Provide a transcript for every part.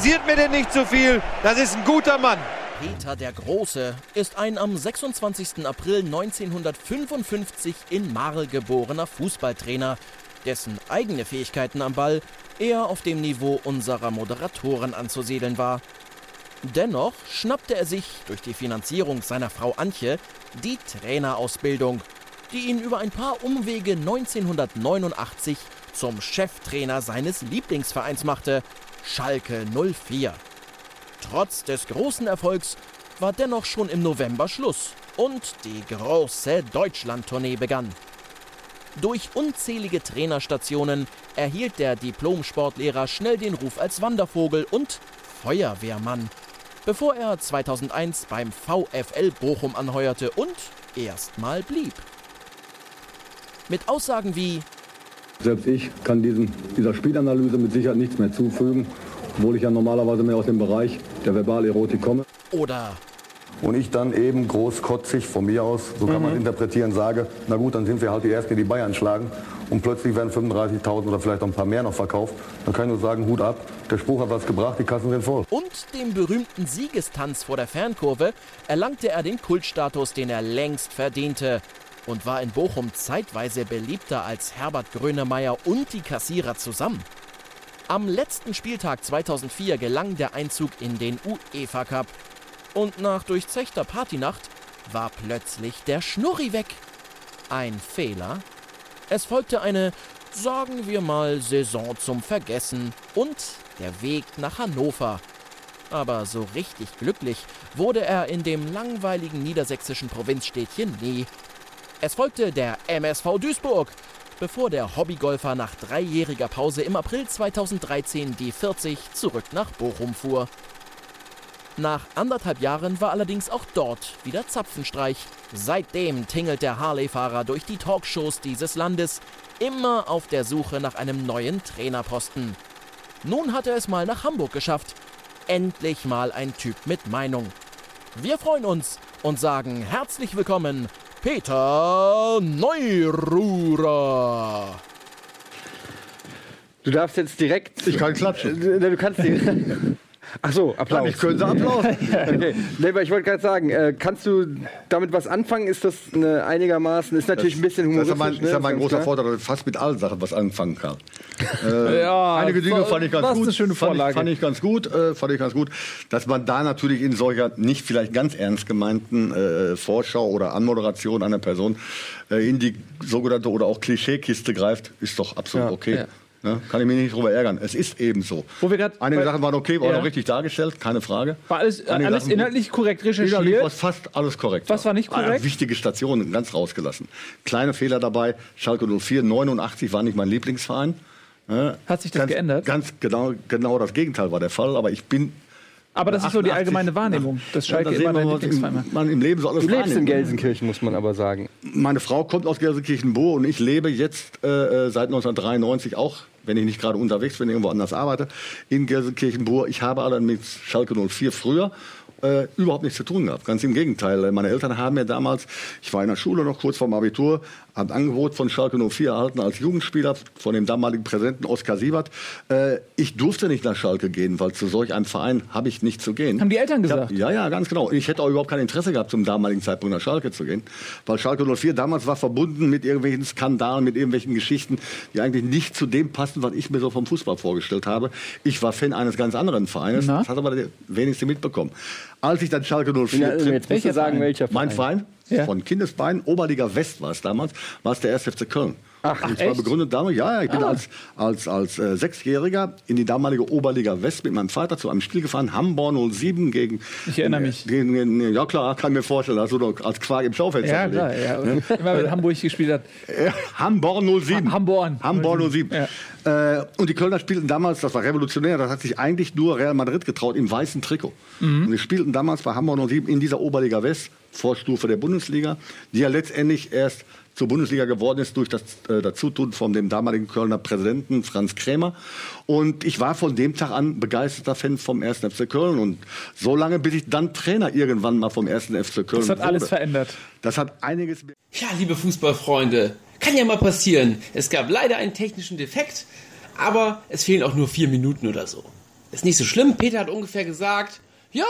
kritisiert mir denn nicht zu so viel. Das ist ein guter Mann. Peter der Große ist ein am 26. April 1955 in Marl geborener Fußballtrainer, dessen eigene Fähigkeiten am Ball eher auf dem Niveau unserer Moderatoren anzusiedeln war. Dennoch schnappte er sich durch die Finanzierung seiner Frau Antje die Trainerausbildung, die ihn über ein paar Umwege 1989 zum Cheftrainer seines Lieblingsvereins machte, Schalke 04. Trotz des großen Erfolgs war dennoch schon im November Schluss und die große Deutschlandtournee begann. Durch unzählige Trainerstationen erhielt der Diplom-Sportlehrer schnell den Ruf als Wandervogel und Feuerwehrmann, bevor er 2001 beim VfL Bochum anheuerte und erstmal blieb. Mit Aussagen wie Selbst ich kann diesen, dieser Spielanalyse mit Sicherheit nichts mehr zufügen, obwohl ich ja normalerweise mehr aus dem Bereich der Verbalerotik komme. Oder und ich dann eben großkotzig von mir aus, so kann mhm. man interpretieren, sage, na gut, dann sind wir halt die Ersten, die Bayern schlagen. Und plötzlich werden 35.000 oder vielleicht auch ein paar mehr noch verkauft. Dann kann ich nur sagen, Hut ab, der Spruch hat was gebracht, die Kassen sind voll. Und dem berühmten Siegestanz vor der Fernkurve erlangte er den Kultstatus, den er längst verdiente. Und war in Bochum zeitweise beliebter als Herbert Grönemeyer und die Kassierer zusammen. Am letzten Spieltag 2004 gelang der Einzug in den UEFA Cup. Und nach durchzechter Partynacht war plötzlich der Schnurri weg. Ein Fehler? Es folgte eine, sagen wir mal, Saison zum Vergessen und der Weg nach Hannover. Aber so richtig glücklich wurde er in dem langweiligen niedersächsischen Provinzstädtchen nie. Es folgte der MSV Duisburg, bevor der Hobbygolfer nach dreijähriger Pause im April 2013 die 40 zurück nach Bochum fuhr. Nach anderthalb Jahren war allerdings auch dort wieder Zapfenstreich. Seitdem tingelt der Harley-Fahrer durch die Talkshows dieses Landes, immer auf der Suche nach einem neuen Trainerposten. Nun hat er es mal nach Hamburg geschafft. Endlich mal ein Typ mit Meinung. Wir freuen uns und sagen herzlich willkommen, Peter Neururer. Du darfst jetzt direkt. Ich kann klatschen. Du kannst direkt. Ach so, Applaus. Ich könnte Applaus. okay. Nee, aber ich wollte gerade sagen, äh, kannst du damit was anfangen? Ist das eine einigermaßen, ist natürlich das, ein bisschen humoristisch. Das ist ja mein, ne? ist mein großer klar. Vorteil, dass ich fast mit allen Sachen was anfangen kann. äh, ja, einige Dinge fand ich ganz gut. Eine schöne Vorlage. Fand ich, fand ich ganz gut, äh, fand ich ganz gut, dass man da natürlich in solcher nicht vielleicht ganz ernst gemeinten äh, Vorschau oder Anmoderation einer Person äh, in die sogenannte oder auch Klischeekiste greift, ist doch absolut ja, okay. Ja. Ne? Kann ich mich nicht drüber ärgern. Es ist eben so. Wo wir grad, Einige Sachen waren okay, waren ja. auch richtig dargestellt, keine Frage. War alles, alles Sachen, inhaltlich korrekt recherchiert? Inhaltlich war fast alles korrekt. Was war nicht korrekt? Ah, wichtige Stationen ganz rausgelassen. Kleine Fehler dabei. Schalke 04, 89 war nicht mein Lieblingsverein. Ne? Hat sich das ganz, geändert? Ganz genau, genau das Gegenteil war der Fall. Aber ich bin aber das ist so die allgemeine Wahrnehmung, dass Schalke ja, immer dein Lieblingsverein. Man im Leben so alles Du lebst in Gelsenkirchen, muss man aber sagen. Meine Frau kommt aus Gelsenkirchen-Bohr und ich lebe jetzt äh, äh seit 1993 auch wenn ich nicht gerade unterwegs bin, irgendwo anders arbeite, in Gelsenkirchen-Bur. Ich habe allerdings Schalke 04 früher äh, überhaupt nichts zu tun gehabt. Ganz im Gegenteil. Meine Eltern haben mir damals, ich war in der Schule noch kurz vorm Abitur, ein Angebot von Schalke 04 erhalten als Jugendspieler von dem damaligen Präsidenten Oskar Siebert. Äh, ich durfte nicht nach Schalke gehen, weil zu solch einem Verein habe ich nicht zu gehen. Haben die Eltern gesagt? Hab, ja, ja, ganz genau. Ich hätte auch überhaupt kein Interesse gehabt, zum damaligen Zeitpunkt nach Schalke zu gehen, weil Schalke 04 damals war verbunden mit irgendwelchen Skandalen, mit irgendwelchen Geschichten, die eigentlich nicht zu dem passen, was ich mir so vom Fußball vorgestellt habe. Ich war Fan eines ganz anderen Vereines, Na? das hat aber der wenigste mitbekommen. Als ich dann Schalke 04 ja, also jetzt welcher sagen, welcher Verein? Mein Verein, ja. von Kindesbeinen, Oberliga West war es damals, war es der 1. FC Köln. Ach, und zwar begründet damals, ja, ich bin ah. als, als, als äh, Sechsjähriger in die damalige Oberliga West mit meinem Vater zu einem Spiel gefahren, Hamburg 07 gegen. Ich erinnere mich. Gegen, gegen, ja, klar, kann mir vorstellen, hast du doch als Quark im Schaufenster Ja, klar, ja. ja. Immer wenn Hamburg gespielt hat. Hamburg 07. Ha Hamburg. Hamburg 07. Ja. Äh, und die Kölner spielten damals, das war revolutionär, das hat sich eigentlich nur Real Madrid getraut, im weißen Trikot. Mhm. Und die spielten damals bei Hamburg 07 in dieser Oberliga West, Vorstufe der Bundesliga, die ja letztendlich erst zur Bundesliga geworden ist durch das äh, Dazutun von dem damaligen Kölner Präsidenten Franz Krämer. Und ich war von dem Tag an begeisterter Fan vom 1. FC Köln. Und so lange, bis ich dann Trainer irgendwann mal vom 1. FC Köln Das hat wurde. alles verändert. Das hat einiges... Ja, liebe Fußballfreunde, kann ja mal passieren. Es gab leider einen technischen Defekt, aber es fehlen auch nur vier Minuten oder so. ist nicht so schlimm. Peter hat ungefähr gesagt, ja,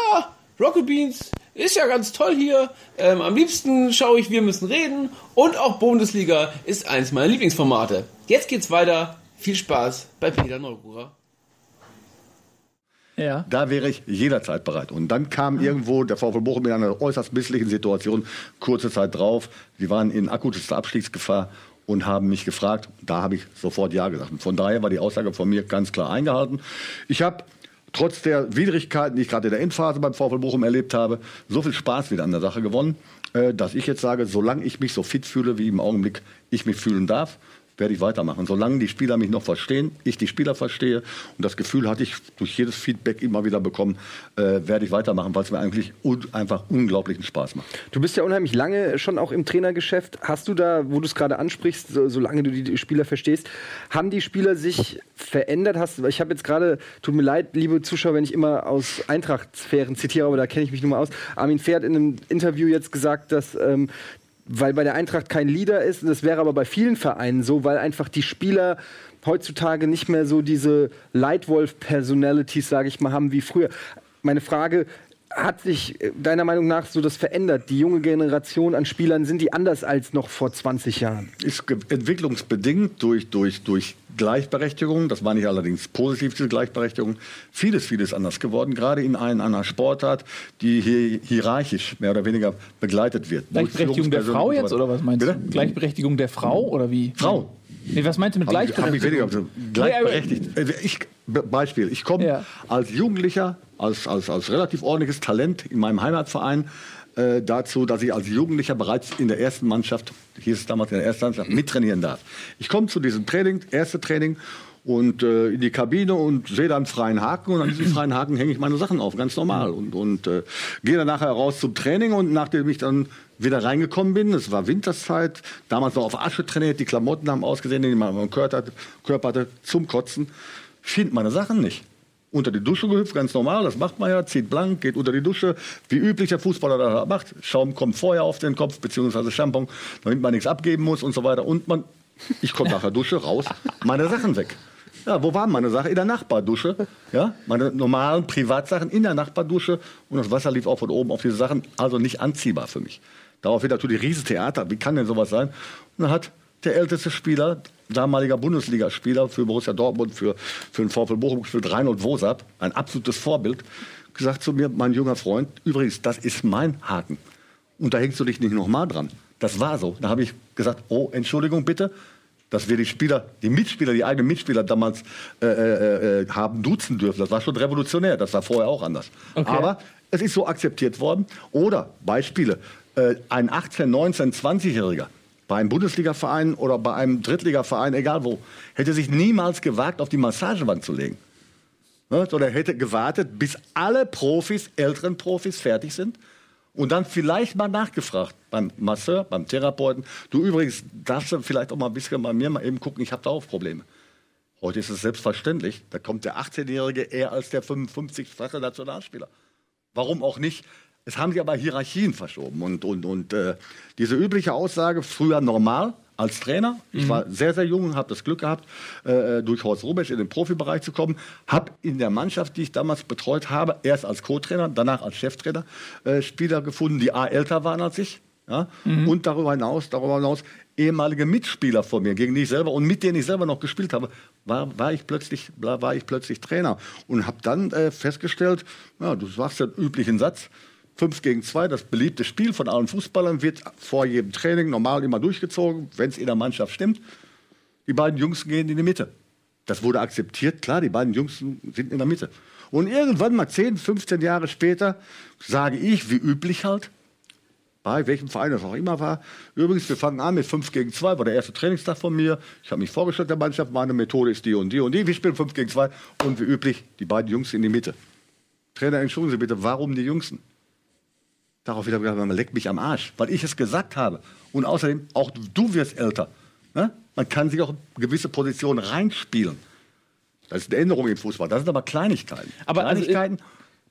Rocket Beans ist ja ganz toll hier. Ähm, am liebsten schaue ich Wir müssen reden. Und auch Bundesliga ist eins meiner Lieblingsformate. Jetzt geht's weiter. Viel Spaß bei Peter Neururer. Ja. Da wäre ich jederzeit bereit. Und dann kam irgendwo der VfL Bochum in einer äußerst misslichen Situation, kurze Zeit drauf. Die waren in akutester Abstiegsgefahr und haben mich gefragt. Da habe ich sofort Ja gesagt. Und von daher war die Aussage von mir ganz klar eingehalten. Ich habe trotz der Widrigkeiten, die ich gerade in der Endphase beim VfL Bochum erlebt habe, so viel Spaß wieder an der Sache gewonnen, äh, dass ich jetzt sage, solange ich mich so fit fühle, wie im Augenblick ich mich fühlen darf, werde ich weitermachen. Solange die Spieler mich noch verstehen, ich die Spieler verstehe und das Gefühl hatte ich durch jedes Feedback immer wieder bekommen, äh, werde ich weitermachen, weil es mir eigentlich un einfach unglaublichen Spaß macht. Du bist ja unheimlich lange schon auch im Trainergeschäft. Hast du da, wo du es gerade ansprichst, so, solange du die Spieler verstehst, haben die Spieler sich verändert? Hast, ich habe jetzt gerade, tut mir leid, liebe Zuschauer, wenn ich immer aus Eintracht-Sphären zitiere, aber da kenne ich mich nun mal aus. Armin Pferd in einem Interview jetzt gesagt, dass ähm, weil bei der Eintracht kein Leader ist. Das wäre aber bei vielen Vereinen so, weil einfach die Spieler heutzutage nicht mehr so diese Leitwolf-Personalities, sage ich mal, haben wie früher. Meine Frage, hat sich äh, deiner Meinung nach so das verändert? Die junge Generation an Spielern, sind die anders als noch vor 20 Jahren? Ist entwicklungsbedingt durch, durch, durch Gleichberechtigung, das war nicht allerdings positiv, diese Gleichberechtigung, vieles, vieles anders geworden, gerade in einer, einer Sportart, die hier hierarchisch mehr oder weniger begleitet wird. Gleichberechtigung der Frau jetzt, oder was meinst Bitte? du? Gleichberechtigung der Frau, oder wie? Frau. Nee, was meinst du mit Hab ich gleichberechtigt. Also Ich, Be- Beispiel, ich komme Ja. als Jugendlicher, als, als, als relativ ordentliches Talent in meinem Heimatverein äh, dazu, dass ich als Jugendlicher bereits in der ersten Mannschaft, hieß es damals in der ersten Mannschaft, mittrainieren darf. Ich komme zu diesem Training, erste Training, und äh, in die Kabine und sehe da einen freien Haken und an diesem freien Haken hänge ich meine Sachen auf, ganz normal. Und, und äh, gehe dann nachher raus zum Training und nachdem ich dann wieder reingekommen bin, es war Winterszeit, damals noch auf Asche trainiert, die Klamotten haben ausgesehen, die man am Körper hatte, Körper hatte zum Kotzen, finde meine Sachen nicht. Unter die Dusche gehüpft, ganz normal, das macht man ja, zieht blank, geht unter die Dusche, wie üblich der Fußballer das macht. Schaum kommt vorher auf den Kopf, beziehungsweise Shampoo, damit man nichts abgeben muss und so weiter. Und man, ich komme nach der Dusche raus, meine Sachen weg. Ja, wo waren meine Sachen? In der Nachbardusche. Ja, meine normalen Privatsachen in der Nachbardusche. Und das Wasser lief auch von oben auf diese Sachen. Also nicht anziehbar für mich. Darauf wird natürlich Riesentheater. Wie kann denn sowas sein? Und dann hat der älteste Spieler, damaliger Bundesligaspieler für Borussia Dortmund, für, für den VfL Bochum gespielt, Reinhold Wosab, ein absolutes Vorbild, gesagt zu mir, mein junger Freund, übrigens, das ist mein Haken. Und da hängst du dich nicht nochmal dran. Das war so. Da habe ich gesagt, oh, Entschuldigung bitte, dass wir die Spieler, die Mitspieler, die eigenen Mitspieler damals äh, äh, äh, haben duzen dürfen. Das war schon revolutionär. Das war vorher auch anders. Okay. Aber es ist so akzeptiert worden. Oder Beispiele: äh, Ein 18-, 19-, 20-Jähriger bei einem Bundesligaverein oder bei einem Drittligaverein, egal wo, hätte sich niemals gewagt, auf die Massagewand zu legen. Ne? Sondern hätte gewartet, bis alle Profis, älteren Profis fertig sind und dann vielleicht mal nachgefragt beim Masseur, beim Therapeuten. Du übrigens darfst du vielleicht auch mal ein bisschen bei mir mal eben gucken, ich habe da auch Probleme. Heute ist es selbstverständlich, da kommt der 18-Jährige eher als der 55-fache Nationalspieler. Warum auch nicht? Es haben sich aber Hierarchien verschoben. Und, und, und äh, diese übliche Aussage, früher normal als Trainer, ich war sehr, sehr jung, habe das Glück gehabt, äh, durch Horst Rubesch in den Profibereich zu kommen, habe in der Mannschaft, die ich damals betreut habe, erst als Co-Trainer, danach als Cheftrainer, äh, Spieler gefunden, die A, älter waren als ich. Ja? Und darüber hinaus, darüber hinaus ehemalige Mitspieler von mir, gegen die ich selber und mit denen ich selber noch gespielt habe, war, war, ich, plötzlich, war ich plötzlich Trainer. Und habe dann äh, festgestellt, ja, du sagst den üblichen Satz, 5 gegen 2, das beliebte Spiel von allen Fußballern, wird vor jedem Training normal immer durchgezogen, wenn es in der Mannschaft stimmt. Die beiden Jungs gehen in die Mitte. Das wurde akzeptiert, klar, die beiden Jungs sind in der Mitte. Und irgendwann mal 10, 15 Jahre später sage ich, wie üblich halt, bei welchem Verein das auch immer war. Übrigens, wir fangen an mit 5 gegen 2, war der erste Trainingstag von mir. Ich habe mich vorgestellt der Mannschaft, meine Methode ist die und die und die. Wir spielen 5 gegen 2 und wie üblich, die beiden Jungs in die Mitte. Trainer, entschuldigen Sie bitte, warum die Jüngsten? Darauf wieder gesagt, man leckt mich am Arsch, weil ich es gesagt habe. Und außerdem, auch du wirst älter. Ne? Man kann sich auch in gewisse Positionen reinspielen. Das ist eine Änderung im Fußball. Das sind aber Kleinigkeiten. Aber also, Kleinigkeiten,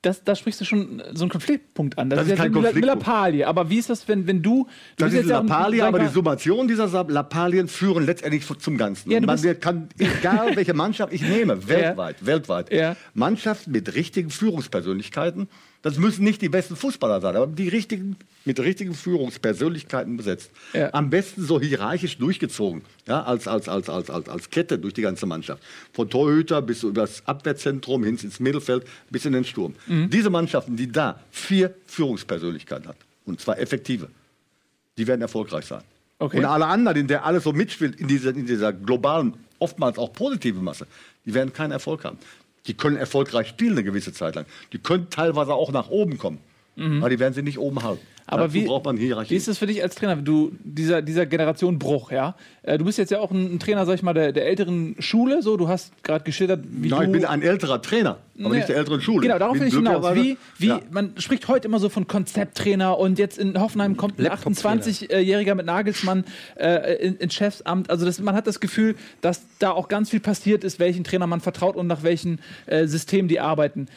das, da sprichst du schon so einen Konfliktpunkt an. Das ist ja kein eine Konfliktpunkt. Lappalie. Aber wie ist das, wenn, wenn du. du Das ist ja Lappalie, aber die Summation dieser Lappalien führen letztendlich zum Ganzen. Ja, man kann, egal welche Mannschaft ich nehme, weltweit, weltweit, Ja. Mannschaften mit richtigen Führungspersönlichkeiten, das müssen nicht die besten Fußballer sein, aber die richtigen, mit richtigen Führungspersönlichkeiten besetzt. Ja. Am besten so hierarchisch durchgezogen, ja, als, als, als, als, als, als Kette durch die ganze Mannschaft. Von Torhüter bis über das Abwehrzentrum hin ins Mittelfeld bis in den Sturm. Mhm. Diese Mannschaften, die da vier Führungspersönlichkeiten hat, und zwar effektive, die werden erfolgreich sein. Okay. Und alle anderen, in der alles so mitspielt, in dieser, in dieser globalen, oftmals auch positiven Masse, die werden keinen Erfolg haben. Die können erfolgreich spielen eine gewisse Zeit lang. Die können teilweise auch nach oben kommen. Aber die werden sie nicht oben halten. Mhm. Aber Dazu wie, braucht man Hierarchie. wie ist das für dich als Trainer? Du, dieser, dieser Generation Bruch, ja? Äh, Du bist jetzt ja auch ein, Trainer, sag ich mal, der, der älteren Schule, so. Du hast gerade geschildert, wie Nein, du... ich bin ein älterer Trainer, aber Nee. nicht der älteren Schule. Genau, darauf Bin will ich hinaus. Wie, wie, Ja. Man spricht heute immer so von Konzepttrainer und jetzt in Hoffenheim kommt ein Laptop-Trainer. 28-Jähriger mit Nagelsmann äh, in, ins Chefsamt. Also das, man hat das Gefühl, dass da auch ganz viel passiert ist, welchen Trainer man vertraut und nach welchen äh, Systemen die arbeiten.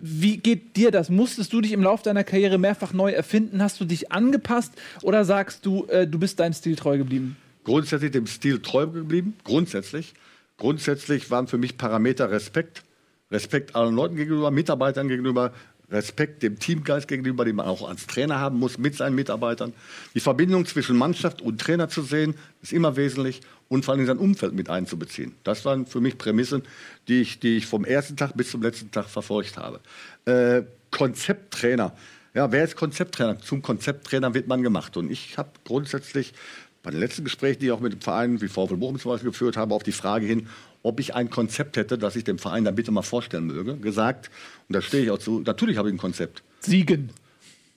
Wie geht dir das? Musstest du dich im Laufe deiner Karriere mehrfach neu erfinden? Hast du dich angepasst oder sagst du, äh, du bist deinem Stil treu geblieben? grundsätzlich dem Stil treu geblieben. Grundsätzlich. Grundsätzlich waren für mich Parameter Respekt. Respekt allen Leuten gegenüber, Mitarbeitern gegenüber, Respekt dem Teamgeist gegenüber, den man auch als Trainer haben muss mit seinen Mitarbeitern. Die Verbindung zwischen Mannschaft und Trainer zu sehen, ist immer wesentlich und vor allem sein Umfeld mit einzubeziehen. Das waren für mich Prämissen, die ich, die ich vom ersten Tag bis zum letzten Tag verfolgt habe. Äh, Konzepttrainer. Ja, wer ist Konzepttrainer? Zum Konzepttrainer wird man gemacht. Und ich habe grundsätzlich bei den letzten Gesprächen, die ich auch mit dem Verein wie VfL Bochum zum Beispiel geführt habe, auf die Frage hin, ob ich ein Konzept hätte, das ich dem Verein dann bitte mal vorstellen möge, gesagt, und da stehe ich auch zu, natürlich habe ich ein Konzept. Siegen.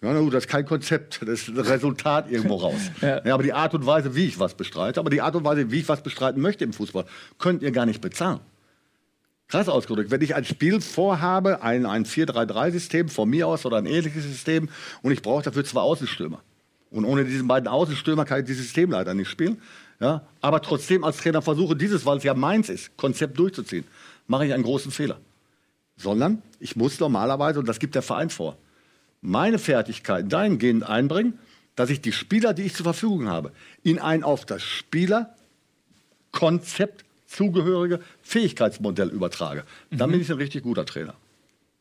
Ja, na gut, das ist kein Konzept, das ist ein Resultat irgendwo raus. Ja. ja. aber die Art und Weise, wie ich was bestreite, aber die Art und Weise, wie ich was bestreiten möchte im Fußball, könnt ihr gar nicht bezahlen. Krass ausgedrückt, wenn ich ein Spiel vorhabe, ein, ein 4-3-3-System von mir aus oder ein ähnliches System und ich brauche dafür zwei Außenstürmer. Und ohne diese beiden Außenstürmer kann ich dieses System leider nicht spielen. Ja? Aber trotzdem als Trainer versuche dieses, weil es ja meins ist, Konzept durchzuziehen, mache ich einen großen Fehler. Sondern ich muss normalerweise, und das gibt der Verein vor, meine Fertigkeiten dahingehend einbringen, dass ich die Spieler, die ich zur Verfügung habe, in ein auf das Spielerkonzept zugehörige Fähigkeitsmodell übertrage. Dann bin ich ein richtig guter Trainer.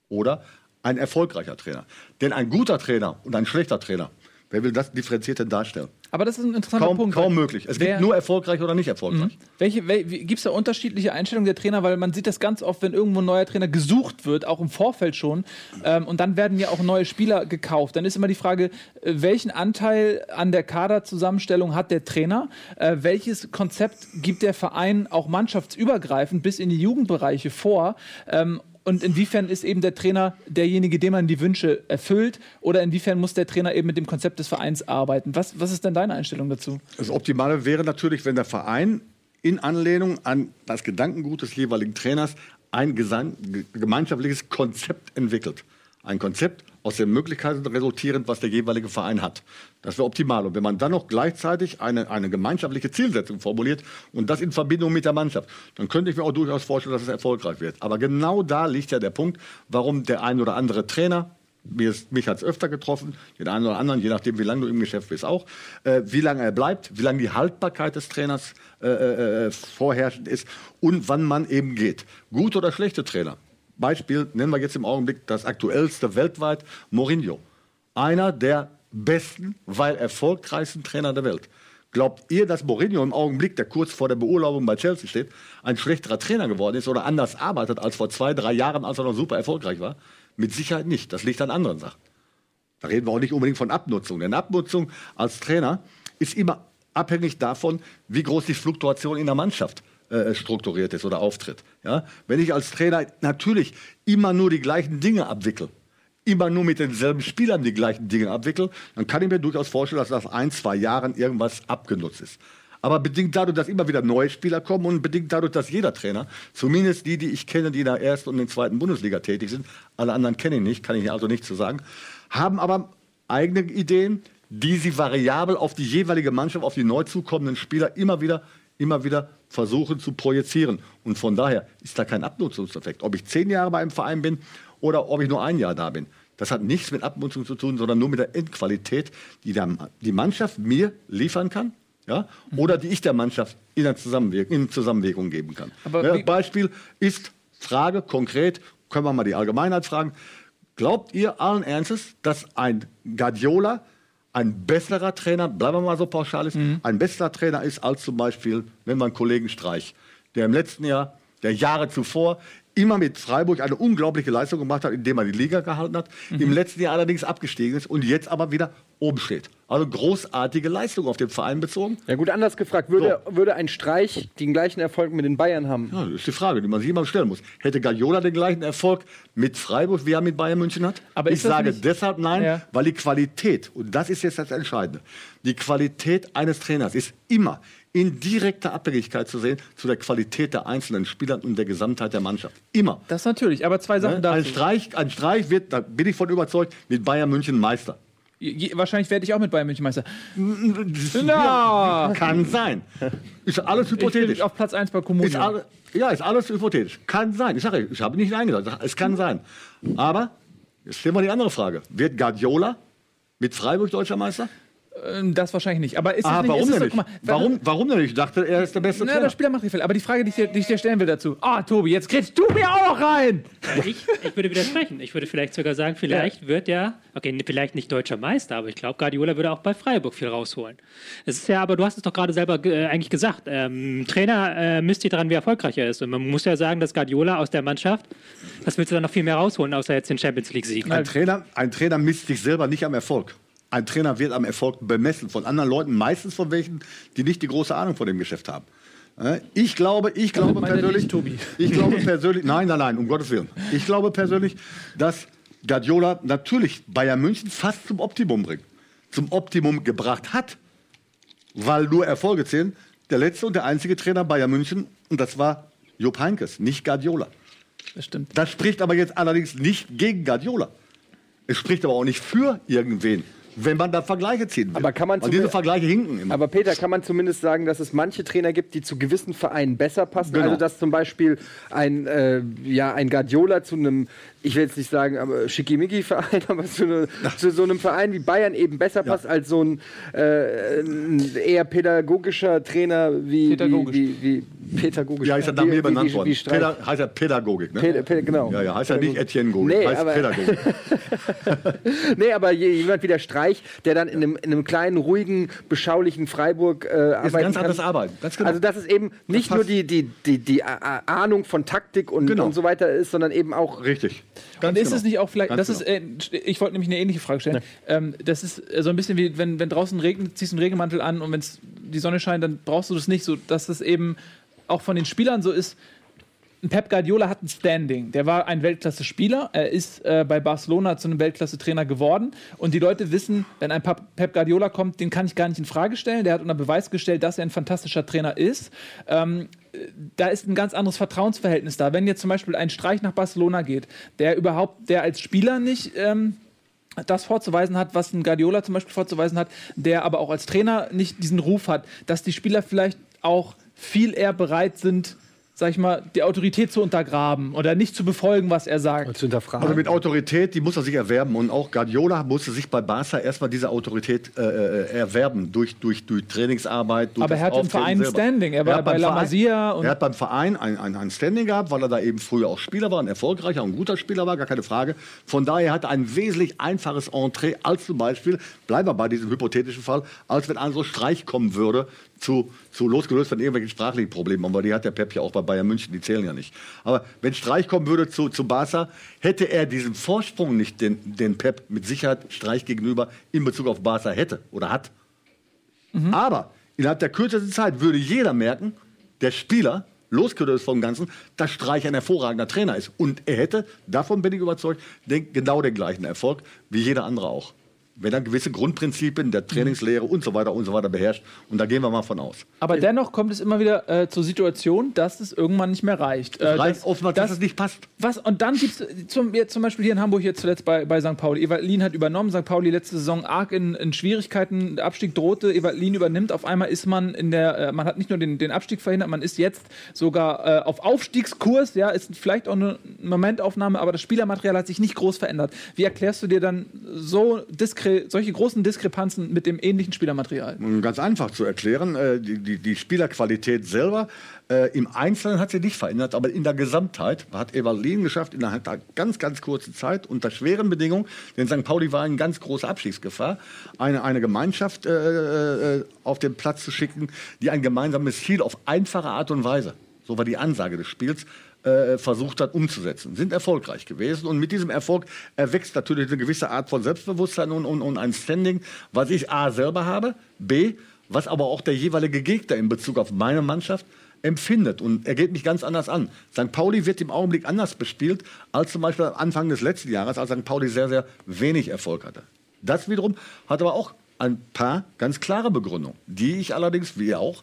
Oder ein erfolgreicher Trainer. Denn ein guter Trainer und ein schlechter Trainer, wer will das differenziert denn darstellen? Aber das ist ein interessanter Kaum, Punkt. kaum möglich. Es gibt nur erfolgreich oder nicht erfolgreich. Welche, wel, Gibt es da unterschiedliche Einstellungen der Trainer? Weil man sieht das ganz oft, wenn irgendwo ein neuer Trainer gesucht wird, auch im Vorfeld schon. Ähm, und dann werden ja auch neue Spieler gekauft. Dann ist immer die Frage, äh, welchen Anteil an der Kaderzusammenstellung hat der Trainer? Äh, welches Konzept gibt der Verein auch mannschaftsübergreifend bis in die Jugendbereiche vor? Ähm, und inwiefern ist eben der Trainer derjenige, dem man die Wünsche erfüllt? Oder inwiefern muss der Trainer eben mit dem Konzept des Vereins arbeiten? Was, was ist denn deine Einstellung dazu? Das Optimale wäre natürlich, wenn der Verein in Anlehnung an das Gedankengut des jeweiligen Trainers ein gemeinschaftliches Konzept entwickelt. Ein Konzept aus den Möglichkeiten resultierend, was der jeweilige Verein hat. Das wäre optimal. Und wenn man dann noch gleichzeitig eine, eine gemeinschaftliche Zielsetzung formuliert und das in Verbindung mit der Mannschaft, dann könnte ich mir auch durchaus vorstellen, dass es erfolgreich wird. Aber genau da liegt ja der Punkt, warum der ein oder andere Trainer mich hat es öfter getroffen, den einen oder anderen, je nachdem, wie lange du im Geschäft bist, auch, äh, wie lange er bleibt, wie lange die Haltbarkeit des Trainers äh, äh, vorherrschend ist und wann man eben geht. Gute oder schlechte Trainer. Beispiel nennen wir jetzt im Augenblick das aktuellste weltweit, Mourinho. Einer der besten, weil erfolgreichsten Trainer der Welt. Glaubt ihr, dass Mourinho im Augenblick, der kurz vor der Beurlaubung bei Chelsea steht, ein schlechterer Trainer geworden ist oder anders arbeitet als vor zwei, drei Jahren, als er noch super erfolgreich war? Mit Sicherheit nicht. Das liegt an anderen Sachen. Da reden wir auch nicht unbedingt von Abnutzung. Denn Abnutzung als Trainer ist immer abhängig davon, wie groß die Fluktuation in der Mannschaft äh, strukturiert ist oder auftritt. Ja? Wenn ich als Trainer natürlich immer nur die gleichen Dinge abwickle, immer nur mit denselben Spielern die gleichen Dinge abwickle, dann kann ich mir durchaus vorstellen, dass nach ein, zwei Jahren irgendwas abgenutzt ist. Aber bedingt dadurch, dass immer wieder neue Spieler kommen und bedingt dadurch, dass jeder Trainer, zumindest die, die ich kenne, die in der ersten und in der zweiten Bundesliga tätig sind, alle anderen kenne ich nicht, kann ich also nicht zu sagen, haben aber eigene Ideen, die sie variabel auf die jeweilige Mannschaft, auf die neu zukommenden Spieler immer wieder, immer wieder versuchen zu projizieren. Und von daher ist da kein Abnutzungseffekt. Ob ich zehn Jahre bei einem Verein bin oder ob ich nur ein Jahr da bin. Das hat nichts mit Abnutzung zu tun, sondern nur mit der Endqualität, die der, die Mannschaft mir liefern kann. Ja, oder die ich der Mannschaft in, der Zusammenwirkung, in Zusammenwirkung geben kann. Ja, Beispiel ist Frage konkret, können wir mal die Allgemeinheit fragen. Glaubt ihr allen Ernstes, dass ein Guardiola ein besserer Trainer, bleiben wir mal so pauschal ist, Mhm. ein besserer Trainer ist als zum Beispiel, wir einen Kollegen Streich, der im letzten Jahr, der Jahre zuvor, immer mit Freiburg eine unglaubliche Leistung gemacht hat, indem er die Liga gehalten hat, Mhm. im letzten Jahr allerdings abgestiegen ist und jetzt aber wieder oben steht. Also großartige Leistung auf den Verein bezogen. Ja gut, anders gefragt, würde, würde ein Streich den gleichen Erfolg mit den Bayern haben? Ja, das ist die Frage, die man sich immer stellen muss. Hätte Guardiola den gleichen Erfolg mit Freiburg, wie er mit Bayern München hat? Aber ich sage nicht- deshalb nein, Ja. weil die Qualität, und das ist jetzt das Entscheidende, die Qualität eines Trainers ist immer in direkter Abhängigkeit zu sehen zu der Qualität der einzelnen Spieler und der Gesamtheit der Mannschaft. Immer. Das natürlich, aber zwei Sachen Ne? Ein, dazu. Streich, ein Streich wird, da bin ich von überzeugt, mit Bayern München Meister. Je, wahrscheinlich werde ich auch mit Bayern München Meister. Na, Kann sein. Ist alles ich bin hypothetisch. auf Platz 1 bei Ist Comunio. alle, ja, ist alles hypothetisch. Kann sein. Ich sage, ich habe nicht eingesagt. Es kann sein. Aber jetzt stellen wir die andere Frage. Wird Guardiola mit Freiburg deutscher Meister? Ähm, Das wahrscheinlich nicht. Aber ist Ah, es nicht, warum ist es denn nicht? guck mal, Warum, warum denn nicht? Ich dachte, er ist der beste Na, Trainer. der Spieler macht nicht viel. Aber die Frage, die ich dir, die ich dir stellen will dazu. Ah, Tobi, jetzt kriegst du mir auch noch rein. Ich, ich würde widersprechen. Ich würde vielleicht sogar sagen, vielleicht wird er, okay, vielleicht nicht deutscher Meister, aber ich glaube, Guardiola würde auch bei Freiburg viel rausholen. Es ist ja, aber du hast es doch gerade selber äh, eigentlich gesagt. Ähm, Trainer äh, misst sich daran, wie erfolgreich er ist. Und man muss ja sagen, dass Guardiola aus der Mannschaft, was willst du dann noch viel mehr rausholen, außer jetzt den Champions League-Sieg? Ein Trainer, ein Trainer misst sich selber nicht am Erfolg. Ein Trainer wird am Erfolg bemessen von anderen Leuten, meistens von welchen, die nicht die große Ahnung von dem Geschäft haben. Äh, Ich glaube, ich glaube meine persönlich, ich, Tobi. ich glaube persönlich, nein, nein, nein, um Gottes Willen. Ich glaube persönlich, dass Guardiola natürlich Bayern München fast zum Optimum bringt, zum Optimum gebracht hat, weil nur Erfolge zählen. Der letzte und der einzige Trainer Bayern München, und das war Jupp Heynckes, nicht Guardiola. Das stimmt. Das spricht aber jetzt allerdings nicht gegen Guardiola. Es spricht aber auch nicht für irgendwen, wenn man da Vergleiche ziehen will. Aber kann man Weil zum- diese Vergleiche hinken immer. Aber Peter, kann man zumindest sagen, dass es manche Trainer gibt, die zu gewissen Vereinen besser passen? Genau. Also dass zum Beispiel ein, äh, ja, ein Guardiola zu einem, ich will jetzt nicht sagen, aber Schickimicki-Verein, aber zu, ne, zu so einem Verein wie Bayern eben besser passt als so ein, äh, ein eher pädagogischer Trainer wie Pädagogisch. Wie, wie, wie pädagogisch. ja, ist ja nach mir benannt worden. Päda heißt ja Pädagogik, ne? Päda- Päda- genau. Ja, ja, heißt ja nicht Etienne Gogik, Nee, heißt aber- Pädagogik. nee, aber je- jemand wie der Streich, der dann in einem, in einem kleinen, ruhigen, beschaulichen Freiburg äh, arbeiten ganz kann. anderes Arbeiten, ganz genau. Also dass es eben nicht nur die, die, die, die A- A- Ahnung von Taktik und, Genau. und so weiter ist, sondern eben auch Richtig. Und ist genau. es nicht auch vielleicht, Ganz das genau. ist, äh, ich wollte nämlich eine ähnliche Frage stellen. Ähm, das ist äh, so ein bisschen wie, wenn, wenn draußen regnet, ziehst du einen Regenmantel an und wenn die Sonne scheint, dann brauchst du das nicht. So, dass es eben auch von den Spielern so ist. Pep Guardiola hat ein Standing. Der war ein Weltklasse-Spieler. Er ist äh, bei Barcelona zu einem Weltklasse-Trainer geworden. Und die Leute wissen, wenn ein Pep Pep Guardiola kommt, den kann ich gar nicht in Frage stellen. Der hat unter Beweis gestellt, dass er ein fantastischer Trainer ist. Ähm, da ist ein ganz anderes Vertrauensverhältnis da. Wenn jetzt zum Beispiel ein Streich nach Barcelona geht, der überhaupt, der als Spieler nicht ähm, das vorzuweisen hat, was ein Guardiola zum Beispiel vorzuweisen hat, der aber auch als Trainer nicht diesen Ruf hat, dass die Spieler vielleicht auch viel eher bereit sind, sag ich mal, die Autorität zu untergraben oder nicht zu befolgen, was er sagt. zu hinterfragen. Also mit Autorität, die muss er sich erwerben. Und auch Guardiola musste sich bei Barca erstmal diese Autorität äh, äh, erwerben. Durch, durch, durch Trainingsarbeit. Durch Aber er hat im Verein selber. Standing. Er war hat bei beim La Verein- Masia und- Er hat beim Verein ein, ein, ein Standing gehabt, weil er da eben früher auch Spieler war, ein erfolgreicher und guter Spieler war, gar keine Frage. Von daher hat er ein wesentlich einfaches Entree, als zum Beispiel, bleiben wir bei diesem hypothetischen Fall, als wenn ein so Streich kommen würde, zu, zu losgelöst von irgendwelchen sprachlichen Problemen. Aber die hat der Pep ja auch bei Bayern München, die zählen ja nicht. Aber wenn Streich kommen würde zu, zu Barca, hätte er diesen Vorsprung nicht, den, den Pep mit Sicherheit Streich gegenüber in Bezug auf Barca hätte oder hat. Aber innerhalb der kürzesten Zeit würde jeder merken, der Spieler, losgelöst vom Ganzen, dass Streich ein hervorragender Trainer ist. Und er hätte, davon bin ich überzeugt, den, genau den gleichen Erfolg wie jeder andere auch. Wenn er gewisse Grundprinzipien der Trainingslehre und so weiter und so weiter beherrscht. Und da gehen wir mal von aus. Aber dennoch kommt es immer wieder äh, zur Situation, dass es irgendwann nicht mehr reicht. Äh, reicht dass- oftmals, dass es nicht passt. Was, und dann gibt es zum, zum Beispiel hier in Hamburg jetzt zuletzt bei, bei St. Pauli. Ewald Lien hat übernommen. St. Pauli letzte Saison arg in, in Schwierigkeiten. Der Abstieg drohte. Ewald Lien übernimmt. Auf einmal ist man in der, äh, man hat nicht nur den, den Abstieg verhindert, man ist jetzt sogar äh, auf Aufstiegskurs. Ja, ist vielleicht auch eine Momentaufnahme, aber das Spielermaterial hat sich nicht groß verändert. Wie erklärst du dir dann so diskre solche großen Diskrepanzen mit dem ähnlichen Spielermaterial? Ganz einfach zu erklären, äh, die, die, die Spielerqualität selber äh, im Einzelnen hat sie nicht verändert, aber in der Gesamtheit hat Evalin geschafft, innerhalb einer ganz, ganz kurzen Zeit, unter schweren Bedingungen, denn St. Pauli war in ganz großer Abstiegsgefahr, eine, eine Gemeinschaft äh, äh, auf den Platz zu schicken, die ein gemeinsames Ziel auf einfache Art und Weise, so war die Ansage des Spiels, äh, versucht hat umzusetzen. Sind erfolgreich gewesen und mit diesem Erfolg erwächst natürlich eine gewisse Art von Selbstbewusstsein und, und, und ein Standing, was ich A selber habe, B, was aber auch der jeweilige Gegner in Bezug auf meine Mannschaft empfindet. Und er geht mich ganz anders an. St. Pauli wird im Augenblick anders bespielt als zum Beispiel Anfang des letzten Jahres, als St. Pauli sehr, sehr wenig Erfolg hatte. Das wiederum hat aber auch ein paar ganz klare Begründungen, die ich allerdings, wie auch,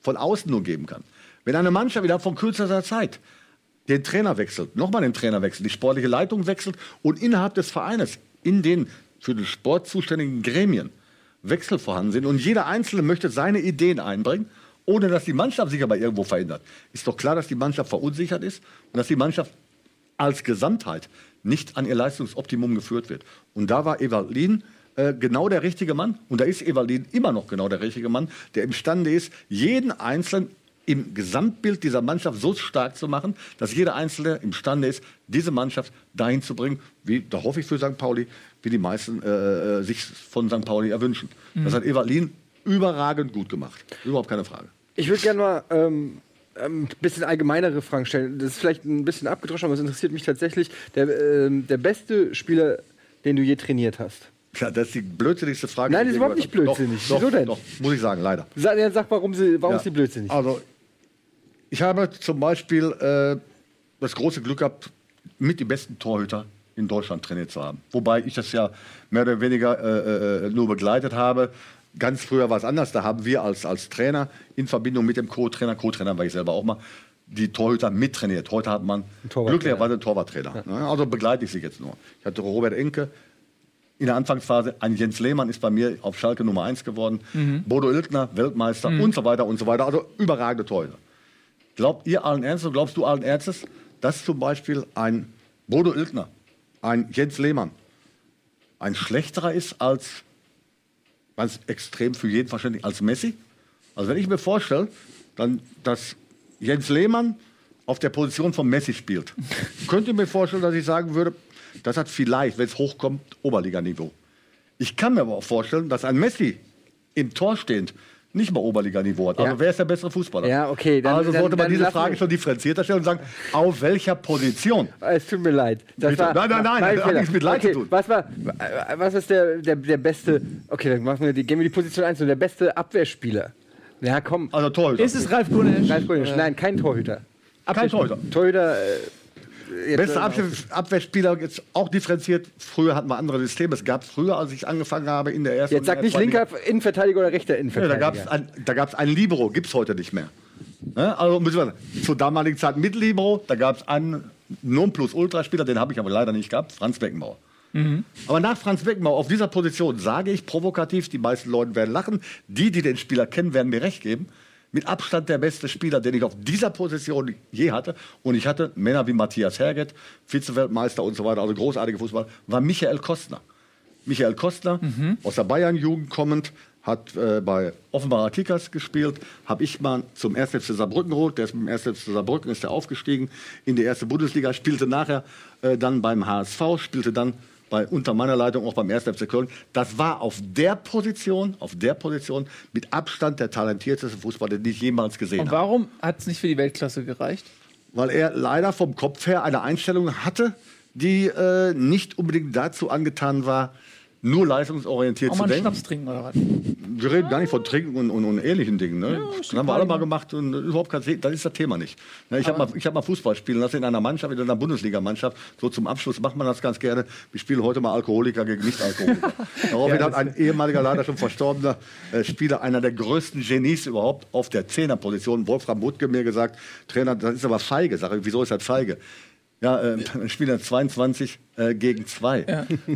von außen nur geben kann. Wenn eine Mannschaft wieder von kürzester Zeit den Trainer wechselt, nochmal den Trainer wechselt, die sportliche Leitung wechselt und innerhalb des Vereines in den für den Sport zuständigen Gremien Wechsel vorhanden sind und jeder Einzelne möchte seine Ideen einbringen, ohne dass die Mannschaft sich aber irgendwo verändert, ist doch klar, dass die Mannschaft verunsichert ist und dass die Mannschaft als Gesamtheit nicht an ihr Leistungsoptimum geführt wird. Und da war Evalin äh, genau der richtige Mann. Und da ist Evalin immer noch genau der richtige Mann, der imstande ist, jeden Einzelnen im Gesamtbild dieser Mannschaft so stark zu machen, dass jeder Einzelne imstande ist, diese Mannschaft dahin zu bringen, wie, da hoffe ich für St. Pauli, wie die meisten äh, äh, sich von St. Pauli erwünschen. Das hat Evalin überragend gut gemacht. Überhaupt keine Frage. Ich würde gerne mal ähm, ein bisschen allgemeinere Fragen stellen. Das ist vielleicht ein bisschen abgedroschen, aber es interessiert mich tatsächlich. Der, ähm, der beste Spieler, den du je trainiert hast. Ja, das ist die blödsinnigste Frage. Nein, die das ist überhaupt nicht blödsinnig. Doch, Wieso doch, denn? Doch, muss ich sagen, leider. Sag, ja, sag warum, sie, warum Ja. ist die blödsinnig? Also, ich habe zum Beispiel äh, das große Glück gehabt, mit die besten Torhüter in Deutschland trainiert zu haben. Wobei ich das ja mehr oder weniger äh, äh, nur begleitet habe. Ganz früher war es anders. Da haben wir als, als Trainer in Verbindung mit dem Co-Trainer, Co-Trainer war ich selber auch mal, die Torhüter mittrainiert. Heute hat man glücklicherweise einen Torwarttrainer. Ne? Also begleite ich sie jetzt nur. Ich hatte Robert Enke, in der Anfangsphase. Ein Jens Lehmann ist bei mir auf Schalke Nummer 1 geworden. Bodo Iltner, Weltmeister und so weiter und so weiter. Also überragende Torhüter. Glaubt ihr allen Ernstes, glaubst du allen Ernstes, dass zum Beispiel ein Bodo Iltner, ein Jens Lehmann, ein schlechterer ist als, ganz extrem für jeden verständlich, als Messi? Also wenn ich mir vorstelle, dann, dass Jens Lehmann auf der Position von Messi spielt, könnte ich mir vorstellen, dass ich sagen würde, das hat vielleicht, wenn es hochkommt, Oberliganiveau. Ich kann mir aber auch vorstellen, dass ein Messi im Tor stehend nicht mal Oberliganiveau hat. Also Ja. wer ist der bessere Fußballer? Ja, okay, dann- also dann- sollte man dann diese Frage schon differenzierter stellen und sagen, auf welcher Position? Es tut mir leid. Das Bitte. Nein, nein, nein, das hat nichts mit Leid okay, zu tun. Was, war, was ist der, der, der beste, okay, dann machen wir die, gehen wir die Position 1 der beste Abwehrspieler? Ja, komm. Also Torhüter. Ist es Ralf Gunesch? Ralf Gunesch. Nein, kein Torhüter. Kein Torhüter. Torhüter. Äh, jetzt, Beste äh, Abwehr, Abwehrspieler jetzt auch differenziert. Früher hatten wir andere Systeme. Es gab früher, als ich angefangen habe in der ersten. Jetzt sag nicht linker Innenverteidiger oder rechter Ja, da Innenverteidiger. gab es ein, da gab's ein Libero, gibt es heute nicht mehr. Ne? Also müssen wir, zur damaligen Zeit mit Libero, da gab es einen Nonplusultra-Spieler, den habe ich aber leider nicht gehabt, Franz Beckenbauer. Aber nach Franz Beckenbauer auf dieser Position sage ich provokativ, die meisten Leute werden lachen, die, die den Spieler kennen, werden mir recht geben, mit Abstand der beste Spieler, den ich auf dieser Position je hatte. Und ich hatte Männer wie Matthias Herget, Vize-Weltmeister und so weiter, also großartige Fußballer, war Michael Kostner. Michael Kostner, aus der Bayern-Jugend kommend, hat äh, bei Offenbarer Kickers gespielt, habe ich mal zum 1. FC Saarbrücken geholt, der ist mit dem 1. FC Saarbrücken ist der aufgestiegen in die erste Bundesliga, spielte nachher äh, dann beim HSV, spielte dann bei, unter meiner Leitung auch beim 1. FC Köln. Das war auf der Position, auf der Position mit Abstand der talentierteste Fußballer, den ich jemals gesehen Und habe. warum hat es nicht für die Weltklasse gereicht? Weil er leider vom Kopf her eine Einstellung hatte, die äh, nicht unbedingt dazu angetan war, nur leistungsorientiert Auch zu mal einen denken. Schnaps trinken oder was? wir reden gar nicht von Trinken und, und, und ähnlichen Dingen. Ne? das haben wir alle mal gemacht und überhaupt kein, das ist das Thema nicht. Ne? Ich habe mal, ich hab mal Fußball spielen lassen in einer Mannschaft, in einer Bundesligamannschaft. So zum Abschluss macht man das ganz gerne. Wir spielen heute mal Alkoholiker gegen Nicht-Alkoholiker. Daraufhin hat ein ehemaliger, leider schon verstorbener äh, Spieler, einer der größten Genies überhaupt auf der Zehnerposition, Wolfram Wuttke, mir gesagt, Trainer, das ist aber feige. Sag ich, wieso ist das feige? Ja, äh, dann spielt er 22 äh, gegen 2.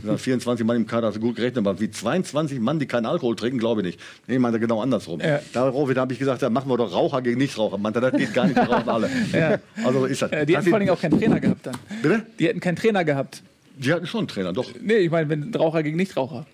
Ja. 24 Mann im Kader, hast du gut gerechnet, aber wie 22 Mann, die keinen Alkohol trinken, glaube ich nicht. Nee, ich meine genau andersrum. Ja. Daraufhin habe ich gesagt, da machen wir doch Raucher gegen Nichtraucher. Meinte, das geht gar nicht, wir rauchen alle. Ja. Also ist das. Äh, die Das hätten vor allem auch keinen Trainer gehabt dann. Bitte? Die hätten keinen Trainer gehabt. Die hatten schon einen Trainer, doch. Nee, ich meine, wenn Raucher gegen Nichtraucher.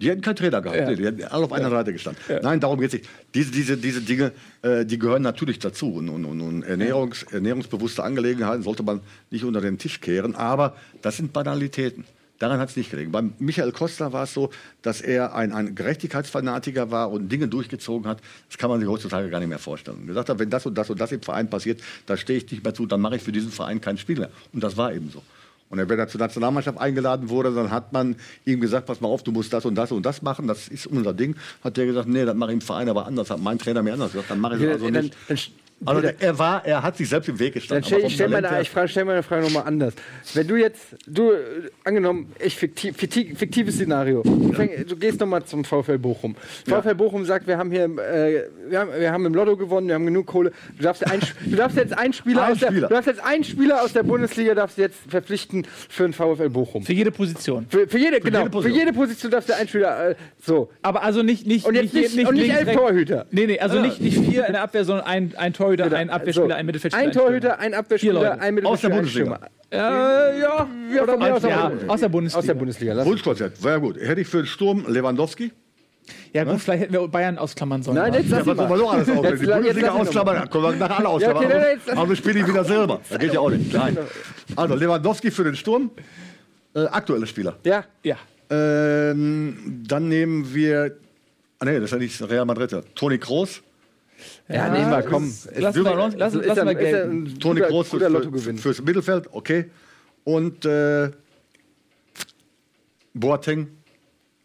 Die hätten keinen Trainer gehabt. Ja. Nee, die hätten alle auf einer Seite gestanden. Nein, darum geht es nicht. Diese, diese, diese Dinge, äh, die gehören natürlich dazu. Und, und, und, Ernährungs, ernährungsbewusste Angelegenheiten sollte man nicht unter den Tisch kehren. Aber das sind Banalitäten. Daran hat es nicht gelegen. Beim Michael Costa war es so, dass er ein, ein Gerechtigkeitsfanatiker war und Dinge durchgezogen hat. Das kann man sich heutzutage gar nicht mehr vorstellen. Und gesagt hat, wenn das und das und das im Verein passiert, da stehe ich nicht mehr zu, dann mache ich für diesen Verein kein Spiel mehr. Und das war eben so. Und wenn er zur Nationalmannschaft eingeladen wurde, dann hat man ihm gesagt, pass mal auf, du musst das und das und das machen, das ist unser Ding. Hat der gesagt, nee, das mache ich im Verein aber anders. Hat mein Trainer mir anders gesagt, dann mache ich das also dann, nicht. dann, Also er war, er hat sich selbst im Weg gestanden. stell, ich Talent meine, ich frage, stell meine Frage nochmal anders. Wenn du jetzt, du, äh, angenommen, ich fiktiv, fiktiv, fiktives Szenario, du, fäng, du gehst nochmal zum VfL Bochum. VfL Bochum sagt, wir haben hier, äh, wir, haben, wir haben im Lotto gewonnen, wir haben genug Kohle. Du darfst, ein, du darfst jetzt einen Spieler, Ein aus der, Spieler. du darfst jetzt einen Spieler aus der Bundesliga darfst du jetzt verpflichten für den VfL Bochum. Für jede Position. Für, für jede, genau, jede Position. für jede Position darfst du einen Spieler, äh, so. Aber also nicht, nicht, Und jetzt nicht- und nicht links, elf rechts. Torhüter. Nee, nee, also nicht, nicht vier in der Abwehr, sondern ein, ein Torhüter, ein Abwehrspieler, So. ein Mittelfeldspieler. Ein Torhüter, ein Abwehrspieler, Leute. ein Aus der Mittelfeldspieler, Bundesliga. Äh, ja. Ja, von mir aus ja, auch- aus der Bundesliga. Aus der Bundesliga. Wunschkonzert, sehr gut. Hätte ich für den Sturm Lewandowski. Ja, gut, vielleicht hätten wir Bayern ausklammern sollen. Nein, jetzt Ja, lass man mal. noch alles? Jetzt Die Bundesliga ausklammern, dann können wir nachher alle ausklammern. okay, nein, jetzt lass- also spiele ich wieder selber. Das geht ja auch nicht. Nein. Also Lewandowski für den Sturm. Äh, aktuelle Spieler. Ja, Ja. Ähm, dann nehmen wir. Ah, nee, das ist ja nicht Real Madrid. ja. Toni Kroos. Ja, nehmen wir, komm. Lass mal, lass, lass ja- mal ein Toni guter für, fürs Mittelfeld, okay. Und äh, Boateng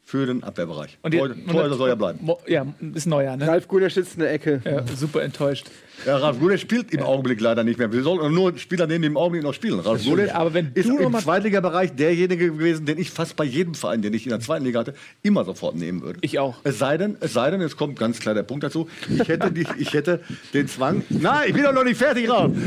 für den Abwehrbereich. Und die- Torhüter Torhüter soll ja bleiben. Mo- Ja, ist neuer, ne? Ralf Guderschitz in der Ecke. Ja, super enttäuscht. Ja, Ralf Gudesch spielt im Augenblick leider nicht mehr. Wir sollten nur Spieler nehmen, die im Augenblick noch spielen. Ralf Gudesch Aber wenn ist du noch im Zweitligabereich derjenige gewesen, den ich fast bei jedem Verein, den ich in der zweiten Liga hatte, immer sofort nehmen würde. Ich auch. Es sei denn, es sei denn, es kommt ganz klar der Punkt dazu. Ich hätte, die, ich hätte den Zwang. Nein, ich bin doch noch nicht fertig, Ralf.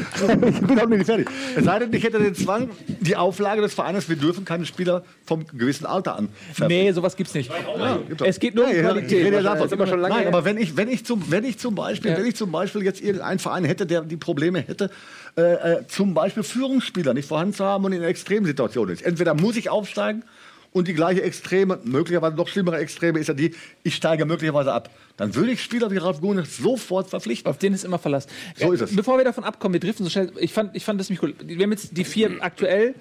Ich bin doch noch nicht fertig. Es sei denn, ich hätte den Zwang, die Auflage des Vereins, wir dürfen keine Spieler vom gewissen Alter an. Nee, sowas gibt's nicht. Doch. Es geht nur um Ja, ja, Qualität. ich rede ja davon. ist Nein, aber wenn ich, wenn ich zum, wenn ich zum Beispiel, Ja. wenn ich zum Beispiel jetzt irgendeinen Verein hätte, der die Probleme hätte, äh, äh, zum Beispiel Führungsspieler nicht vorhanden zu haben und in einer Extremsituation ist. Entweder muss ich aufsteigen und die gleiche Extreme, möglicherweise noch schlimmere Extreme ist ja die, ich steige möglicherweise ab. Dann würde ich Spieler wie Ralf Gune sofort verpflichten. Auf den ist immer Verlass. So ist es. Bevor wir davon abkommen, wir driften so schnell. Ich fand, ich fand das nicht cool. Wir haben jetzt die vier aktuell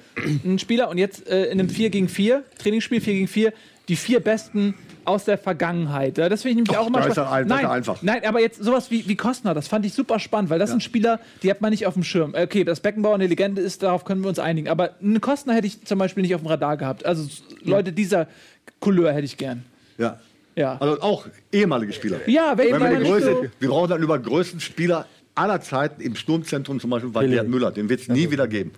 einen Spieler und jetzt äh, in einem 4 gegen 4 Trainingsspiel 4 gegen 4 die vier besten aus der Vergangenheit. Ja, Das finde ich nämlich Ach, auch immer spannend. ein- nein, einfach. nein, aber jetzt sowas wie, wie Kostner, das fand ich super spannend, weil das sind Spieler, die hat man nicht auf dem Schirm. Okay, dass Beckenbauer eine Legende ist, darauf können wir uns einigen. Aber einen Kostner hätte ich zum Beispiel nicht auf dem Radar gehabt. Also Leute dieser Couleur hätte ich gern. Ja. Ja. Also auch ehemalige Spieler. Ja, Wenn wir, so- wir brauchen dann über größten Spieler aller Zeiten im Sturmzentrum zum Beispiel war Gerd Müller. Den wird es nie wieder geben.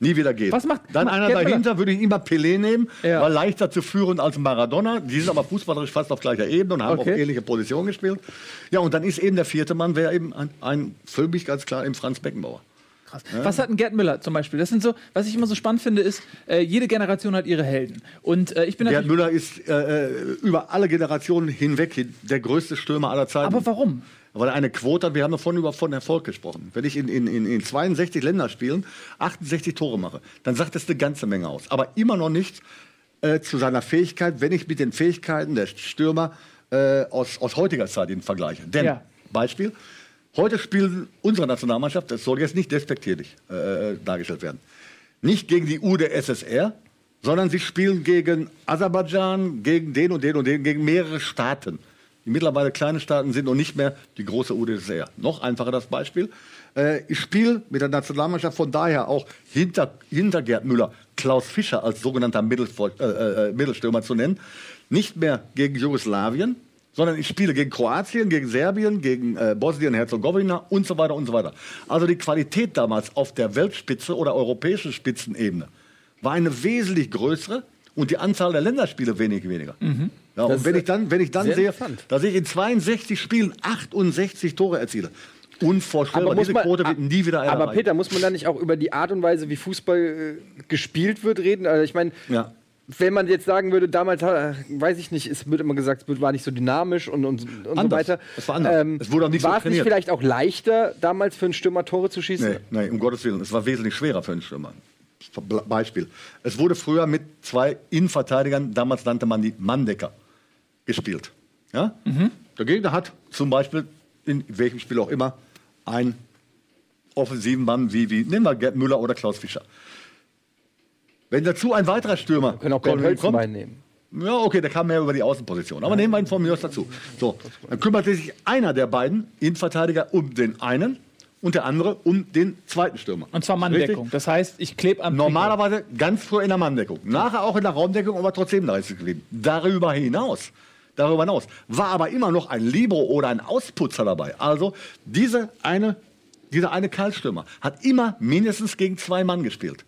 Nie wieder geben. Was macht- dann macht einer Gerd dahinter würde ich immer Pelé nehmen, Ja. war leichter zu führen als Maradona. Die sind aber fußballerisch fast auf gleicher Ebene und haben Okay. auch ähnliche Positionen gespielt. Ja, und dann ist eben der vierte Mann, wäre eben ein, ein für mich ganz klar eben Franz Beckenbauer. Krass. Was hat ein Gerd Müller zum Beispiel? Das sind so, was ich immer so spannend finde, ist, äh, jede Generation hat ihre Helden. Und äh, ich bin Gerd. Müller ist äh, äh, über alle Generationen hinweg hin- der größte Stürmer aller Zeiten. Aber warum? Weil er eine Quote hat, wir haben davon über von Erfolg gesprochen. Wenn ich in, in, in, in 62 Länderspielen 68 Tore mache, dann sagt das eine ganze Menge aus. Aber immer noch nicht äh, zu seiner Fähigkeit, wenn ich mit den Fähigkeiten der Stürmer äh, aus, aus heutiger Zeit ihn vergleiche. Denn, Ja. Beispiel, heute spielen unsere Nationalmannschaft, das soll jetzt nicht despektierlich äh, dargestellt werden, nicht gegen die UdSSR, sondern sie spielen gegen Aserbaidschan, gegen den und den und den, gegen mehrere Staaten, die mittlerweile kleine Staaten sind und nicht mehr die große UdSSR. Noch einfacher das Beispiel. Äh, ich spiele mit der Nationalmannschaft von daher auch hinter, hinter Gerd Müller, Klaus Fischer als sogenannter äh, äh, Mittelstürmer zu nennen, nicht mehr gegen Jugoslawien, sondern ich spiele gegen Kroatien, gegen Serbien, gegen äh, Bosnien-Herzegowina und so weiter und so weiter. Also die Qualität damals auf der Weltspitze oder europäischen Spitzenebene war eine wesentlich größere und die Anzahl der Länderspiele wenig weniger. Ja, und wenn ich dann, wenn ich dann sehe, dass ich in 62 Spielen 68 Tore erziele, unvorstellbar. muss Diese man- Quote wird nie wieder Aber erreicht. Peter, muss man da nicht auch über die Art und Weise, wie Fußball äh, gespielt wird, reden? Also ich meine, Ja. Wenn man jetzt sagen würde, damals, äh, weiß ich nicht, es wird immer gesagt, es war nicht so dynamisch und, und, und so Anders. weiter. Ähm, Es war anders. Es wurde auch nicht so war es nicht vielleicht auch leichter, damals für einen Stürmer Tore zu schießen? Nee, nee, um Gottes Willen. Es war wesentlich schwerer für einen Stürmer. Beispiel. Es wurde früher mit zwei Innenverteidigern, damals nannte man die Manndecker, gespielt. Ja? Der Gegner hat zum Beispiel, in welchem Spiel auch immer, einen offensiven Mann wie, wie nehmen wir Gerd Müller oder Klaus Fischer. Wenn dazu ein weiterer Stürmer Können auch Bernd kommt, Hölzenbein nehmen. ja, okay, der kam mehr über die Außenposition. Aber nehmen wir ihn von mir aus dazu. So, dann kümmerte sich einer der beiden Innenverteidiger um den einen und der andere um den zweiten Stürmer. Und zwar Manndeckung. Richtig? Das heißt, ich klebe am Normalerweise ganz früh in der Manndeckung. Nachher auch in der Raumdeckung, aber trotzdem da ist es geblieben. Darüber hinaus. Darüber hinaus war aber immer noch ein Libero oder ein Ausputzer dabei. Also diese eine, dieser eine Kaltstürmer hat immer mindestens gegen zwei Mann gespielt.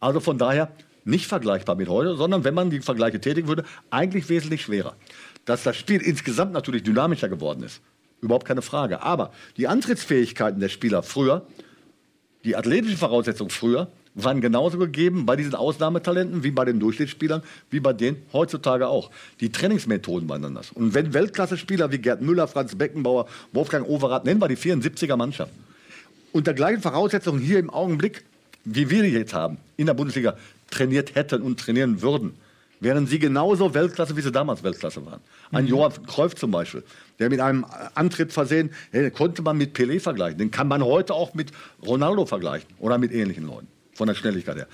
Also von daher nicht vergleichbar mit heute, sondern wenn man die Vergleiche tätigen würde, eigentlich wesentlich schwerer. Dass das Spiel insgesamt natürlich dynamischer geworden ist, überhaupt keine Frage. Aber die Antrittsfähigkeiten der Spieler früher, die athletischen Voraussetzungen früher, waren genauso gegeben bei diesen Ausnahmetalenten wie bei den Durchschnittsspielern, wie bei denen heutzutage auch. Die Trainingsmethoden waren anders. Und wenn Weltklasse-Spieler wie Gerd Müller, Franz Beckenbauer, Wolfgang Overath, nennen wir die 74er Mannschaft, unter gleichen Voraussetzungen hier im Augenblick, wie wir die jetzt haben, in der Bundesliga trainiert hätten und trainieren würden, wären sie genauso Weltklasse, wie sie damals Weltklasse waren. Ein Johann Cruyff zum Beispiel, der mit einem Antritt versehen, hey, den konnte man mit Pelé vergleichen. Den kann man heute auch mit Ronaldo vergleichen oder mit ähnlichen Leuten. Von der Schnelligkeit her.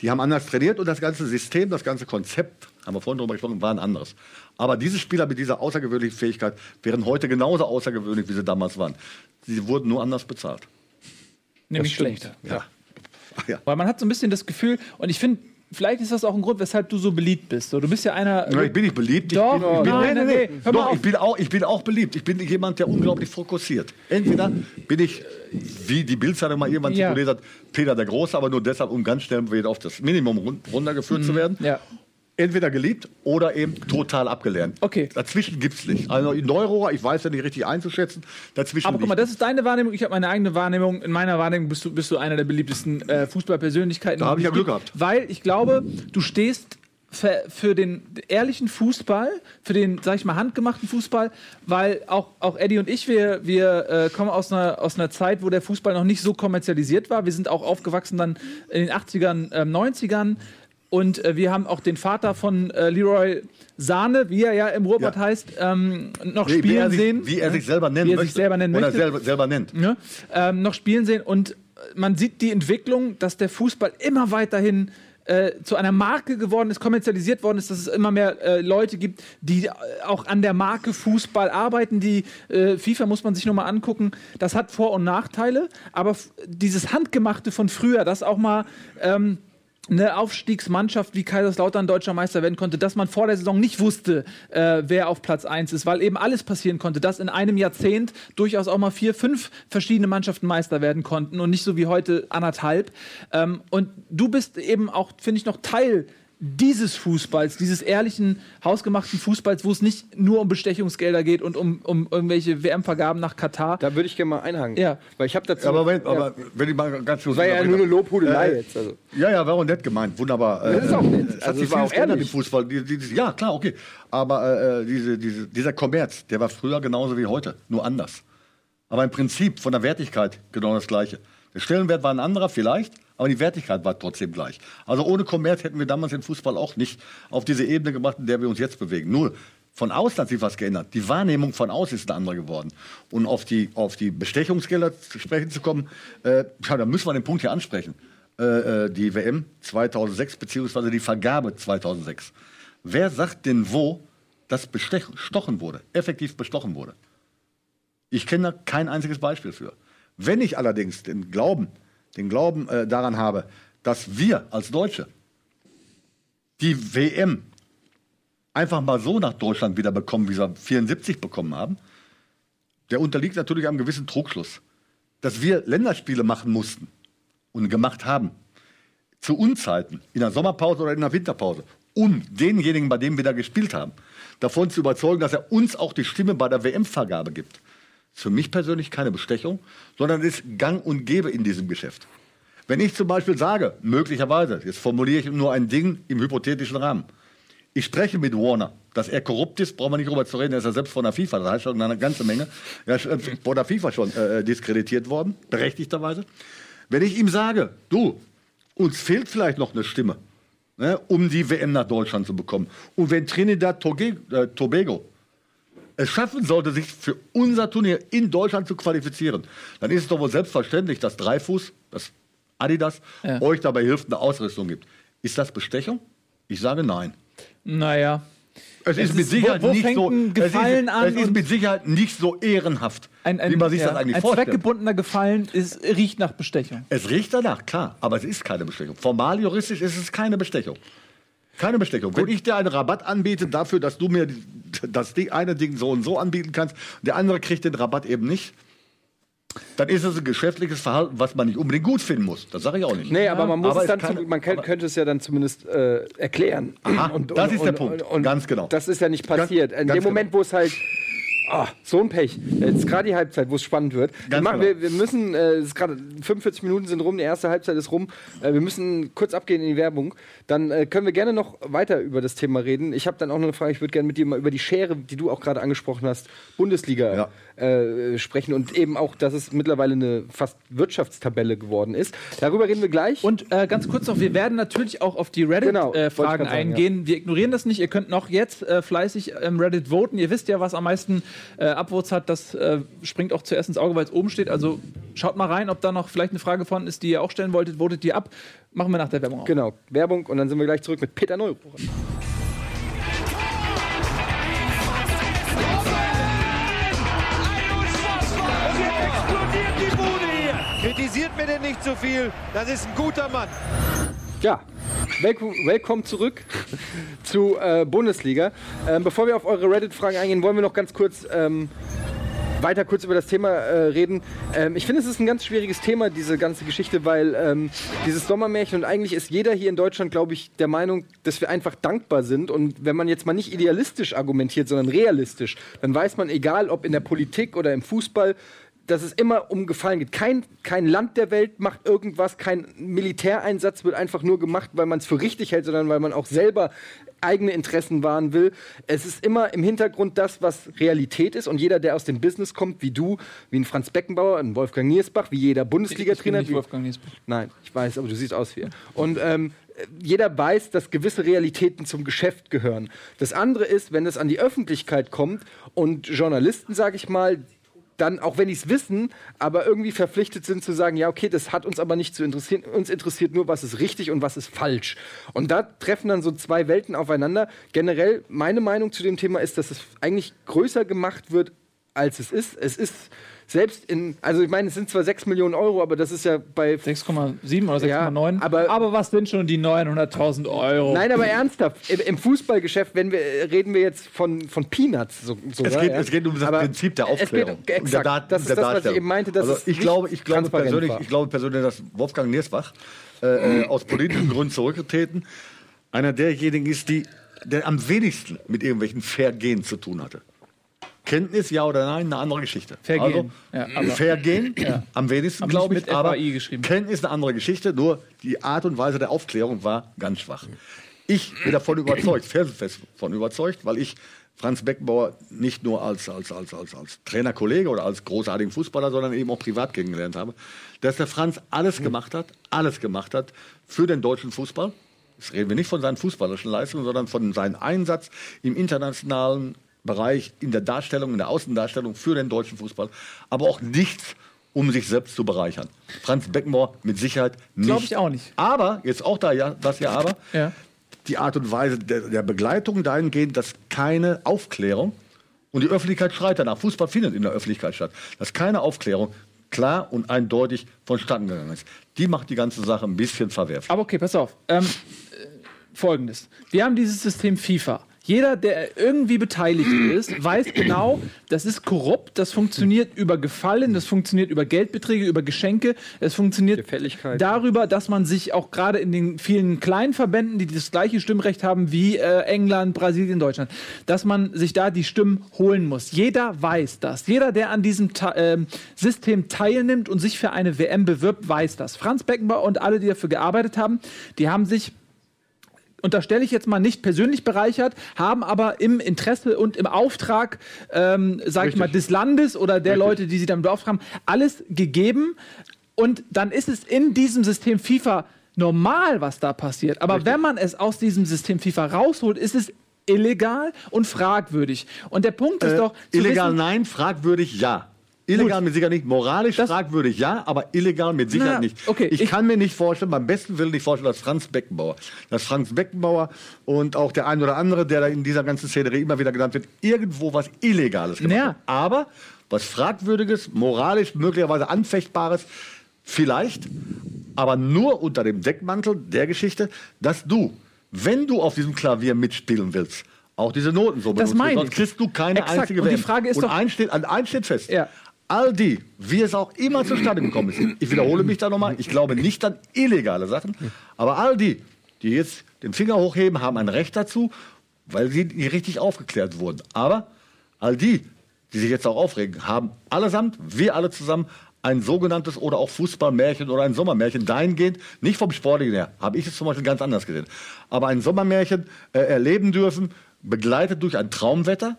Die haben anders trainiert und das ganze System, das ganze Konzept, haben wir vorhin darüber gesprochen, war ein anderes. Aber diese Spieler mit dieser außergewöhnlichen Fähigkeit wären heute genauso außergewöhnlich, wie sie damals waren. Sie wurden nur anders bezahlt. Nämlich schlechter. Ja. Ach ja. Weil man hat so ein bisschen das Gefühl, und ich finde, vielleicht ist das auch ein Grund, weshalb du so beliebt bist. So, du bist ja einer. Ja, ich bin nicht beliebt. Doch, ich bin, ich bin, nein, nein, hör mal Doch, ich bin, auch, ich bin auch beliebt. Ich bin jemand, der unglaublich fokussiert. Entweder bin ich, wie die Bildzeitung mal irgendwann Ja. tituliert hat, Peter der Große, aber nur deshalb, um ganz schnell wieder auf das Minimum run- runtergeführt zu werden. Mhm. Ja. Entweder geliebt oder eben total abgelernt. Okay. Dazwischen gibt es nicht. Also Neurohrer, ich weiß ja nicht richtig einzuschätzen, dazwischen Aber guck mal, das ist deine Wahrnehmung, ich habe meine eigene Wahrnehmung. In meiner Wahrnehmung bist du, bist du einer der beliebtesten äh, Fußballpersönlichkeiten. Da hab ich ja Glück gehabt. Weil ich glaube, du stehst für, für den ehrlichen Fußball, für den, sag ich mal, handgemachten Fußball, weil auch, auch Eddie und ich, wir, wir äh, kommen aus einer, aus einer Zeit, wo der Fußball noch nicht so kommerzialisiert war. Wir sind auch aufgewachsen dann in den 80ern, ähm, 90ern. Und äh, wir haben auch den Vater von äh, Leroy Sahne, wie er ja im Ruhrpott Ja. heißt, ähm, noch wie spielen er sich, sehen. Wie er sich selber nennen Wie er möchte. sich selber nennen oder möchte. selber, selber nennt. ne, ähm, noch spielen sehen. Und man sieht die Entwicklung, dass der Fußball immer weiterhin äh, zu einer Marke geworden ist, kommerzialisiert worden ist, dass es immer mehr äh, Leute gibt, die äh, auch an der Marke Fußball arbeiten. Die äh, FIFA muss man sich nur mal angucken. Das hat Vor- und Nachteile, aber dieses Handgemachte von früher, das auch mal ähm, eine Aufstiegsmannschaft wie Kaiserslautern deutscher Meister werden konnte, dass man vor der Saison nicht wusste, äh, wer auf Platz 1 ist, weil eben alles passieren konnte, dass in einem Jahrzehnt durchaus auch mal vier, fünf verschiedene Mannschaften Meister werden konnten und nicht so wie heute anderthalb. Ähm, und du bist eben auch, finde ich, noch Teil dieses Fußballs, dieses ehrlichen, hausgemachten Fußballs, wo es nicht nur um Bestechungsgelder geht und um, um irgendwelche WM-Vergaben nach Katar. Da würde ich gerne mal einhaken. Ja. Weil ich habe dazu. Aber, wenn, aber wenn ich mal ganz kurz war ja nur eine Lobhudelei Äh, jetzt. Also. Ja, ja, war auch nett gemeint. Wunderbar. Das ist auch nett. Hat Also, es war auch im ehrlich. Fußball. Die, die, die, ja, klar, okay. Aber äh, diese, diese, dieser Kommerz, der war früher genauso wie heute, nur anders. Aber im Prinzip von der Wertigkeit genau das Gleiche. Der Stellenwert war ein anderer vielleicht, aber die Wertigkeit war trotzdem gleich. Also ohne Kommerz hätten wir damals den Fußball auch nicht auf diese Ebene gebracht, in der wir uns jetzt bewegen. Null. Von außen hat sich was geändert. Die Wahrnehmung von außen ist eine andere geworden. Und auf die, auf die Bestechungsgelder zu sprechen zu kommen, äh, da müssen wir den Punkt hier ansprechen. Äh, äh, die WM 2006 beziehungsweise die Vergabe 2006. Wer sagt denn wo, dass bestochen wurde, effektiv bestochen wurde? Ich kenne da kein einziges Beispiel für. Wenn ich allerdings den Glauben, den Glauben äh, daran habe, dass wir als Deutsche die WM einfach mal so nach Deutschland wieder bekommen, wie sie 74 bekommen haben, der unterliegt natürlich einem gewissen Trugschluss. Dass wir Länderspiele machen mussten und gemacht haben, zu Unzeiten, in der Sommerpause oder in der Winterpause, um denjenigen, bei dem wir da gespielt haben, davon zu überzeugen, dass er uns auch die Stimme bei der WM-Vergabe gibt. Ist für mich persönlich keine Bestechung, sondern ist Gang und Gäbe in diesem Geschäft. Wenn ich zum Beispiel sage, möglicherweise, jetzt formuliere ich nur ein Ding im hypothetischen Rahmen, ich spreche mit Warner, dass er korrupt ist, brauchen wir nicht drüber zu reden, er ist ja selbst von der FIFA, das heißt schon eine ganze Menge, er ist äh, von der FIFA schon äh, diskreditiert worden, berechtigterweise. Wenn ich ihm sage, du, uns fehlt vielleicht noch eine Stimme, ne, um die WM nach Deutschland zu bekommen. Und wenn Trinidad äh, Tobago es schaffen sollte, sich für unser Turnier in Deutschland zu qualifizieren, dann ist es doch wohl selbstverständlich, dass Dreifuß, das Adidas, Ja. euch dabei hilft, eine Ausrüstung gibt. Ist das Bestechung? Ich sage nein. Naja. Es, Es ist mit Sicherheit wo- wo nicht so. ein Gefallen es ist, an es ist und- mit Sicherheit nicht so ehrenhaft, Ein, ein, wie man sich ja, das eigentlich ein vorstellt. zweckgebundener Gefallen ist, riecht nach Bestechung. Es riecht danach, klar, aber es ist keine Bestechung. Formal juristisch ist es keine Bestechung. Keine Bestechung. Wenn ich dir einen Rabatt anbiete dafür, dass du mir das eine Ding so und so anbieten kannst, der andere kriegt den Rabatt eben nicht, dann ist es ein geschäftliches Verhalten, was man nicht unbedingt gut finden muss. Das sage ich auch nicht. Nee, aber man muss Aber es dann, kann- zu, man kann, könnte es ja dann zumindest äh, erklären. Aha, das ist der Punkt. Ganz genau. Das ist ja nicht passiert. Ganz- In dem Moment, wo es halt Ah, so ein Pech. Jetzt gerade die Halbzeit, wo es spannend wird. Wir, machen, genau. wir, wir müssen, äh, es ist gerade 45 Minuten sind rum, die erste Halbzeit ist rum. Äh, wir müssen kurz abgehen in die Werbung. Dann äh, können wir gerne noch weiter über das Thema reden. Ich habe dann auch noch eine Frage, ich würde gerne mit dir mal über die Schere, die du auch gerade angesprochen hast, Bundesliga äh, sprechen und eben auch, dass es mittlerweile eine fast Wirtschaftstabelle geworden ist. Darüber reden wir gleich. Und äh, ganz kurz noch, wir werden natürlich auch auf die Genau, wollte ich Reddit-Fragen grad sagen, eingehen. Wir ignorieren das nicht. Ihr könnt noch jetzt äh, fleißig im Reddit voten. Ihr wisst ja, was am meisten äh, Upvotes hat. Das äh, springt auch zuerst ins Auge, weil es oben steht. Also schaut mal rein, ob da noch vielleicht eine Frage vorhanden ist, die ihr auch stellen wolltet. Votet die ab. Machen wir nach der Werbung auch. Genau, Werbung und dann sind wir gleich zurück mit Peter Neuruhr. Denn nicht zu viel. Das ist ein guter Mann. Ja, welcome zurück zu äh, Bundesliga. Ähm, bevor wir auf eure Reddit-Fragen eingehen, wollen wir noch ganz kurz ähm, weiter kurz über das Thema äh, reden. Ähm, ich finde, es ist ein ganz schwieriges Thema, diese ganze Geschichte, weil ähm, dieses Sommermärchen und eigentlich ist jeder hier in Deutschland, glaube ich, der Meinung, dass wir einfach dankbar sind. Und wenn man jetzt mal nicht idealistisch argumentiert, sondern realistisch, dann weiß man, egal ob in der Politik oder im Fußball, dass es immer um Gefallen geht. Kein, kein Land der Welt macht irgendwas, kein Militäreinsatz wird einfach nur gemacht, weil man es für richtig hält, sondern weil man auch selber eigene Interessen wahren will. Es ist immer im Hintergrund das, was Realität ist. Und jeder, der aus dem Business kommt, wie du, wie ein Franz Beckenbauer, ein Wolfgang Niersbach, wie jeder Bundesliga-Trainer, nicht Wolfgang Niesbach. Nein, ich weiß, aber du siehst aus wie er. Und ähm, jeder weiß, dass gewisse Realitäten zum Geschäft gehören. Das andere ist, wenn es an die Öffentlichkeit kommt und Journalisten, sage ich mal, dann, auch wenn die es wissen, aber irgendwie verpflichtet sind zu sagen, ja, okay, das hat uns aber nicht zu interessieren. Uns interessiert nur, was ist richtig und was ist falsch. Und da treffen dann so zwei Welten aufeinander. Generell, meine Meinung zu dem Thema ist, dass es eigentlich größer gemacht wird, als es ist. Es ist selbst in, also ich meine, es sind zwar 6 Millionen Euro, aber das ist ja bei 6,7 oder 6,9. Ja, aber- aber was sind schon die 900.000 Euro? Nein, aber ernsthaft. Im, im Fußballgeschäft, wenn wir, reden wir jetzt von, von Peanuts. So, sogar, Es geht, ja. es geht um das Aber Prinzip der es geht- Aufklärung. Exakt. der Dat- das ist das, was ich eben meinte. Dass also es ich, nicht glaube, ich, glaube persönlich, war. ich glaube persönlich, dass Wolfgang Niersbach äh, äh, aus politischen Gründen zurückgetreten einer derjenigen ist, die, der am wenigsten mit irgendwelchen Vergehen zu tun hatte. Kenntnis, ja oder nein, eine andere Geschichte. Vergehen. Also, Ja, aber- Vergehen, am wenigsten, glaube ich. mit aber. Kenntnis eine andere Geschichte, nur die Art und Weise der Aufklärung war ganz schwach. Ich bin davon überzeugt, felsenfest davon überzeugt, weil ich Franz Beckenbauer nicht nur als, als, als, als, als Trainerkollege oder als großartigen Fußballer, sondern eben auch privat kennengelernt habe, dass der Franz alles gemacht hat, alles gemacht hat für den deutschen Fußball. Jetzt reden wir nicht von seinen fußballerischen Leistungen, sondern von seinem Einsatz im internationalen Bereich, in der Darstellung, in der Außendarstellung für den deutschen Fußball. Aber auch nichts, um sich selbst zu bereichern. Franz Beckenbauer mit Sicherheit nicht. Glaub ich auch nicht. Aber, jetzt auch da ja, das ja aber, Ja. die Art und Weise der, der Begleitung dahingehend, dass keine Aufklärung, und die Öffentlichkeit schreit danach, Fußball findet in der Öffentlichkeit statt, dass keine Aufklärung klar und eindeutig vonstatten gegangen ist. Die macht die ganze Sache ein bisschen verwerflich. Aber okay, pass auf. Ähm, äh, Folgendes. Wir haben dieses System FIFA. Jeder, der irgendwie beteiligt ist, weiß genau, das ist korrupt, das funktioniert über Gefallen, das funktioniert über Geldbeträge, über Geschenke, es funktioniert darüber, dass man sich auch gerade in den vielen kleinen Verbänden, die das gleiche Stimmrecht haben wie äh, England, Brasilien, Deutschland, dass man sich da die Stimmen holen muss. Jeder weiß das. Jeder, der an diesem ähm, System teilnimmt und sich für eine WM bewirbt, weiß das. Franz Beckenbauer und alle, die dafür gearbeitet haben, die haben sich unterstelle ich jetzt mal nicht persönlich bereichert, haben aber im Interesse und im Auftrag, ähm, sage ich Richtig. mal, des Landes oder der Richtig. Leute, die sie damit beauftragen haben, alles gegeben. Und dann ist es in diesem System FIFA normal, was da passiert. Aber wenn man es aus diesem System FIFA rausholt, ist es illegal und fragwürdig. Und der Punkt ist Äh, doch, illegal wissen, nein, fragwürdig ja. Illegal mit Sicherheit nicht. Moralisch Das- fragwürdig ja, aber illegal mit Sicherheit Na, nicht. okay, ich, ich- kann mir nicht vorstellen, beim besten Willen nicht vorstellen, dass Franz Beckenbauer, dass Franz Beckenbauer und auch der ein oder andere, der da in dieser ganzen Szenerie immer wieder genannt wird, irgendwo was Illegales gemacht Ja. hat. Aber was Fragwürdiges, moralisch möglicherweise Anfechtbares, vielleicht, aber nur unter dem Deckmantel der Geschichte, dass du, wenn du auf diesem Klavier mitspielen willst, auch diese Noten so Das benutzt, sonst kriegst du keine Exakt. einzige Und die. Frage ist Und doch- eins steht, an eins steht fest. Ja. All die, wie es auch immer zustande gekommen ist, ich wiederhole mich da nochmal, ich glaube nicht an illegale Sachen, aber all die, die jetzt den Finger hochheben, haben ein Recht dazu, weil sie nicht richtig aufgeklärt wurden. Aber all die, die sich jetzt auch aufregen, haben allesamt, wir alle zusammen, ein sogenanntes oder auch Fußballmärchen oder ein Sommermärchen dahingehend, nicht vom Sportlichen her, habe ich es zum Beispiel ganz anders gesehen, aber ein Sommermärchen äh, erleben dürfen, begleitet durch ein Traumwetter,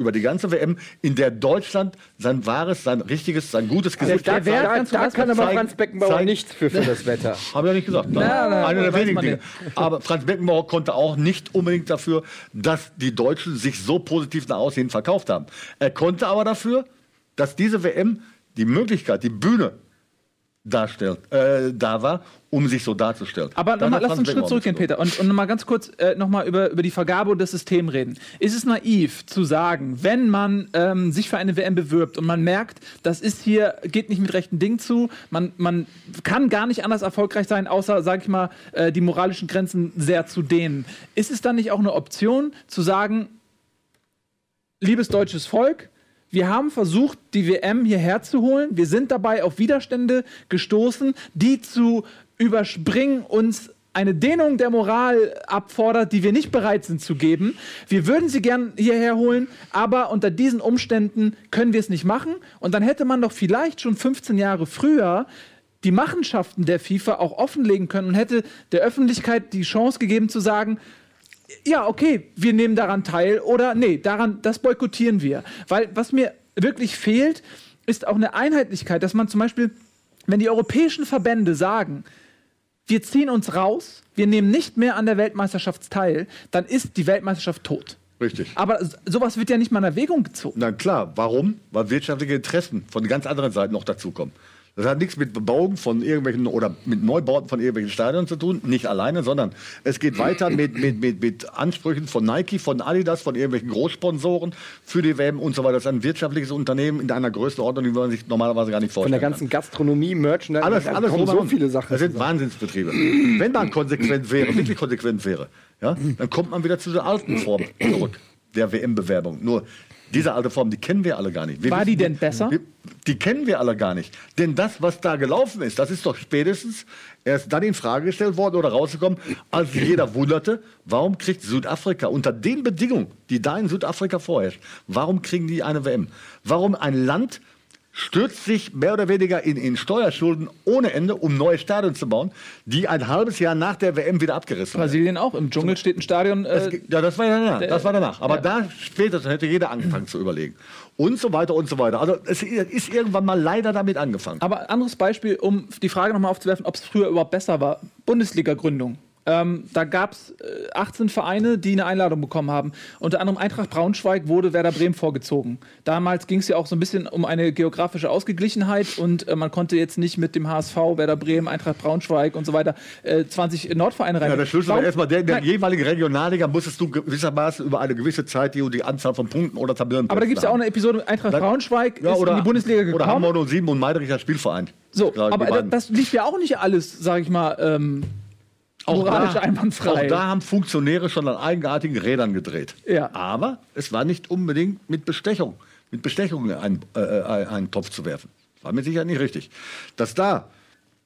über die ganze WM, in der Deutschland sein wahres, sein richtiges, sein gutes Gesicht der hat. Wert- Da, ganz da kurz kann aber zeigen- Franz Beckenbauer zeigen- nichts für, für das Wetter. Habe ich ja nicht gesagt. Na, na, Eine der wenigen Dinge. Aber Franz Beckenbauer konnte auch nicht unbedingt dafür, dass die Deutschen sich so positiv nach außen verkauft haben. Er konnte aber dafür, dass diese WM die Möglichkeit, die Bühne darstellt, äh, da war, um sich so darzustellen. Aber nochmal, lass uns einen Schritt zurückgehen. Peter. Und, und nochmal ganz kurz äh, nochmal über, über die Vergabe und das System reden. Ist es naiv zu sagen, wenn man ähm, sich für eine WM bewirbt und man merkt, das ist hier, geht nicht mit rechten Dingen zu, man, man kann gar nicht anders erfolgreich sein, außer, sag ich mal, äh, die moralischen Grenzen sehr zu dehnen. Ist es dann nicht auch eine Option zu sagen, liebes deutsches Volk, wir haben versucht, die WM hierher zu holen. Wir sind dabei auf Widerstände gestoßen, die zu überspringen uns eine Dehnung der Moral abfordert, die wir nicht bereit sind zu geben. Wir würden sie gern hierher holen, aber unter diesen Umständen können wir es nicht machen. Und dann hätte man doch vielleicht schon 15 Jahre früher die Machenschaften der FIFA auch offenlegen können und hätte der Öffentlichkeit die Chance gegeben zu sagen, ja, okay, wir nehmen daran teil oder nee, daran, das boykottieren wir. Weil was mir wirklich fehlt, ist auch eine Einheitlichkeit, dass man zum Beispiel, wenn die europäischen Verbände sagen, wir ziehen uns raus, wir nehmen nicht mehr an der Weltmeisterschaft teil, dann ist die Weltmeisterschaft tot. Richtig. Aber sowas wird ja nicht mal in Erwägung gezogen. Na klar, warum? Weil wirtschaftliche Interessen von ganz anderen Seiten noch dazukommen. Das hat nichts mit Bebauung von irgendwelchen oder mit Neubauten von irgendwelchen Stadien zu tun, nicht alleine, sondern es geht weiter mit, mit, mit, mit Ansprüchen von Nike, von Adidas, von irgendwelchen Großsponsoren für die WM und so weiter. Das ist ein wirtschaftliches Unternehmen in einer Größenordnung, die man sich normalerweise gar nicht Von vorstellen der ganzen Gastronomie, Merchandise, alles, alles kommen so viele Sachen. Das sind zusammen. Wahnsinnsbetriebe. Wenn man konsequent wäre, wirklich konsequent wäre, ja, dann kommt man wieder zu der alten Form zurück, der WM-Bewerbung. Nur diese alte Form, die kennen wir alle gar nicht. Wir War die denn besser? Die kennen wir alle gar nicht. Denn das, was da gelaufen ist, das ist doch spätestens erst dann in Frage gestellt worden oder rausgekommen, als jeder wunderte, warum kriegt Südafrika unter den Bedingungen, die da in Südafrika vorherrschen, warum kriegen die eine WM? Warum ein Land stürzt sich mehr oder weniger in, in Steuerschulden ohne Ende, um neue Stadien zu bauen, die ein halbes Jahr nach der WM wieder abgerissen werden. Brasilien auch. Im Dschungel steht ein Stadion. Äh, ge- ja, das war danach. Das war danach. Aber ja. da spätestens hätte jeder angefangen zu überlegen. Und so weiter und so weiter. Also es ist irgendwann mal leider damit angefangen. Aber anderes Beispiel, um die Frage nochmal aufzuwerfen, ob es früher überhaupt besser war. Bundesliga-Gründung. Ähm, da gab es äh, 18 Vereine, die eine Einladung bekommen haben. Unter anderem Eintracht Braunschweig wurde Werder Bremen vorgezogen. Damals ging es ja auch so ein bisschen um eine geografische Ausgeglichenheit und äh, man konnte jetzt nicht mit dem HSV, Werder Bremen, Eintracht Braunschweig und so weiter äh, 20 Nordvereine rein. Ja, der Schlüssel war erstmal der, der Nein, jeweiligen Regionalliga musstest du gewissermaßen über eine gewisse Zeit die, die Anzahl von Punkten oder Tabellen. aber da gibt es ja auch eine Episode, Eintracht Dann- Braunschweig ja, ist oder, in die Bundesliga Oder gekommen. Hamburg 07 und Meidricher Spielverein. So, die aber das lief ja auch nicht alles, sag ich mal, ähm, moralisch da, einwandfrei. Auch da haben Funktionäre schon an eigenartigen Rädern gedreht. Ja. Aber es war nicht unbedingt mit Bestechung, mit Bestechung in einen, äh, äh, einen Topf zu werfen. War mir sicher nicht richtig. Dass da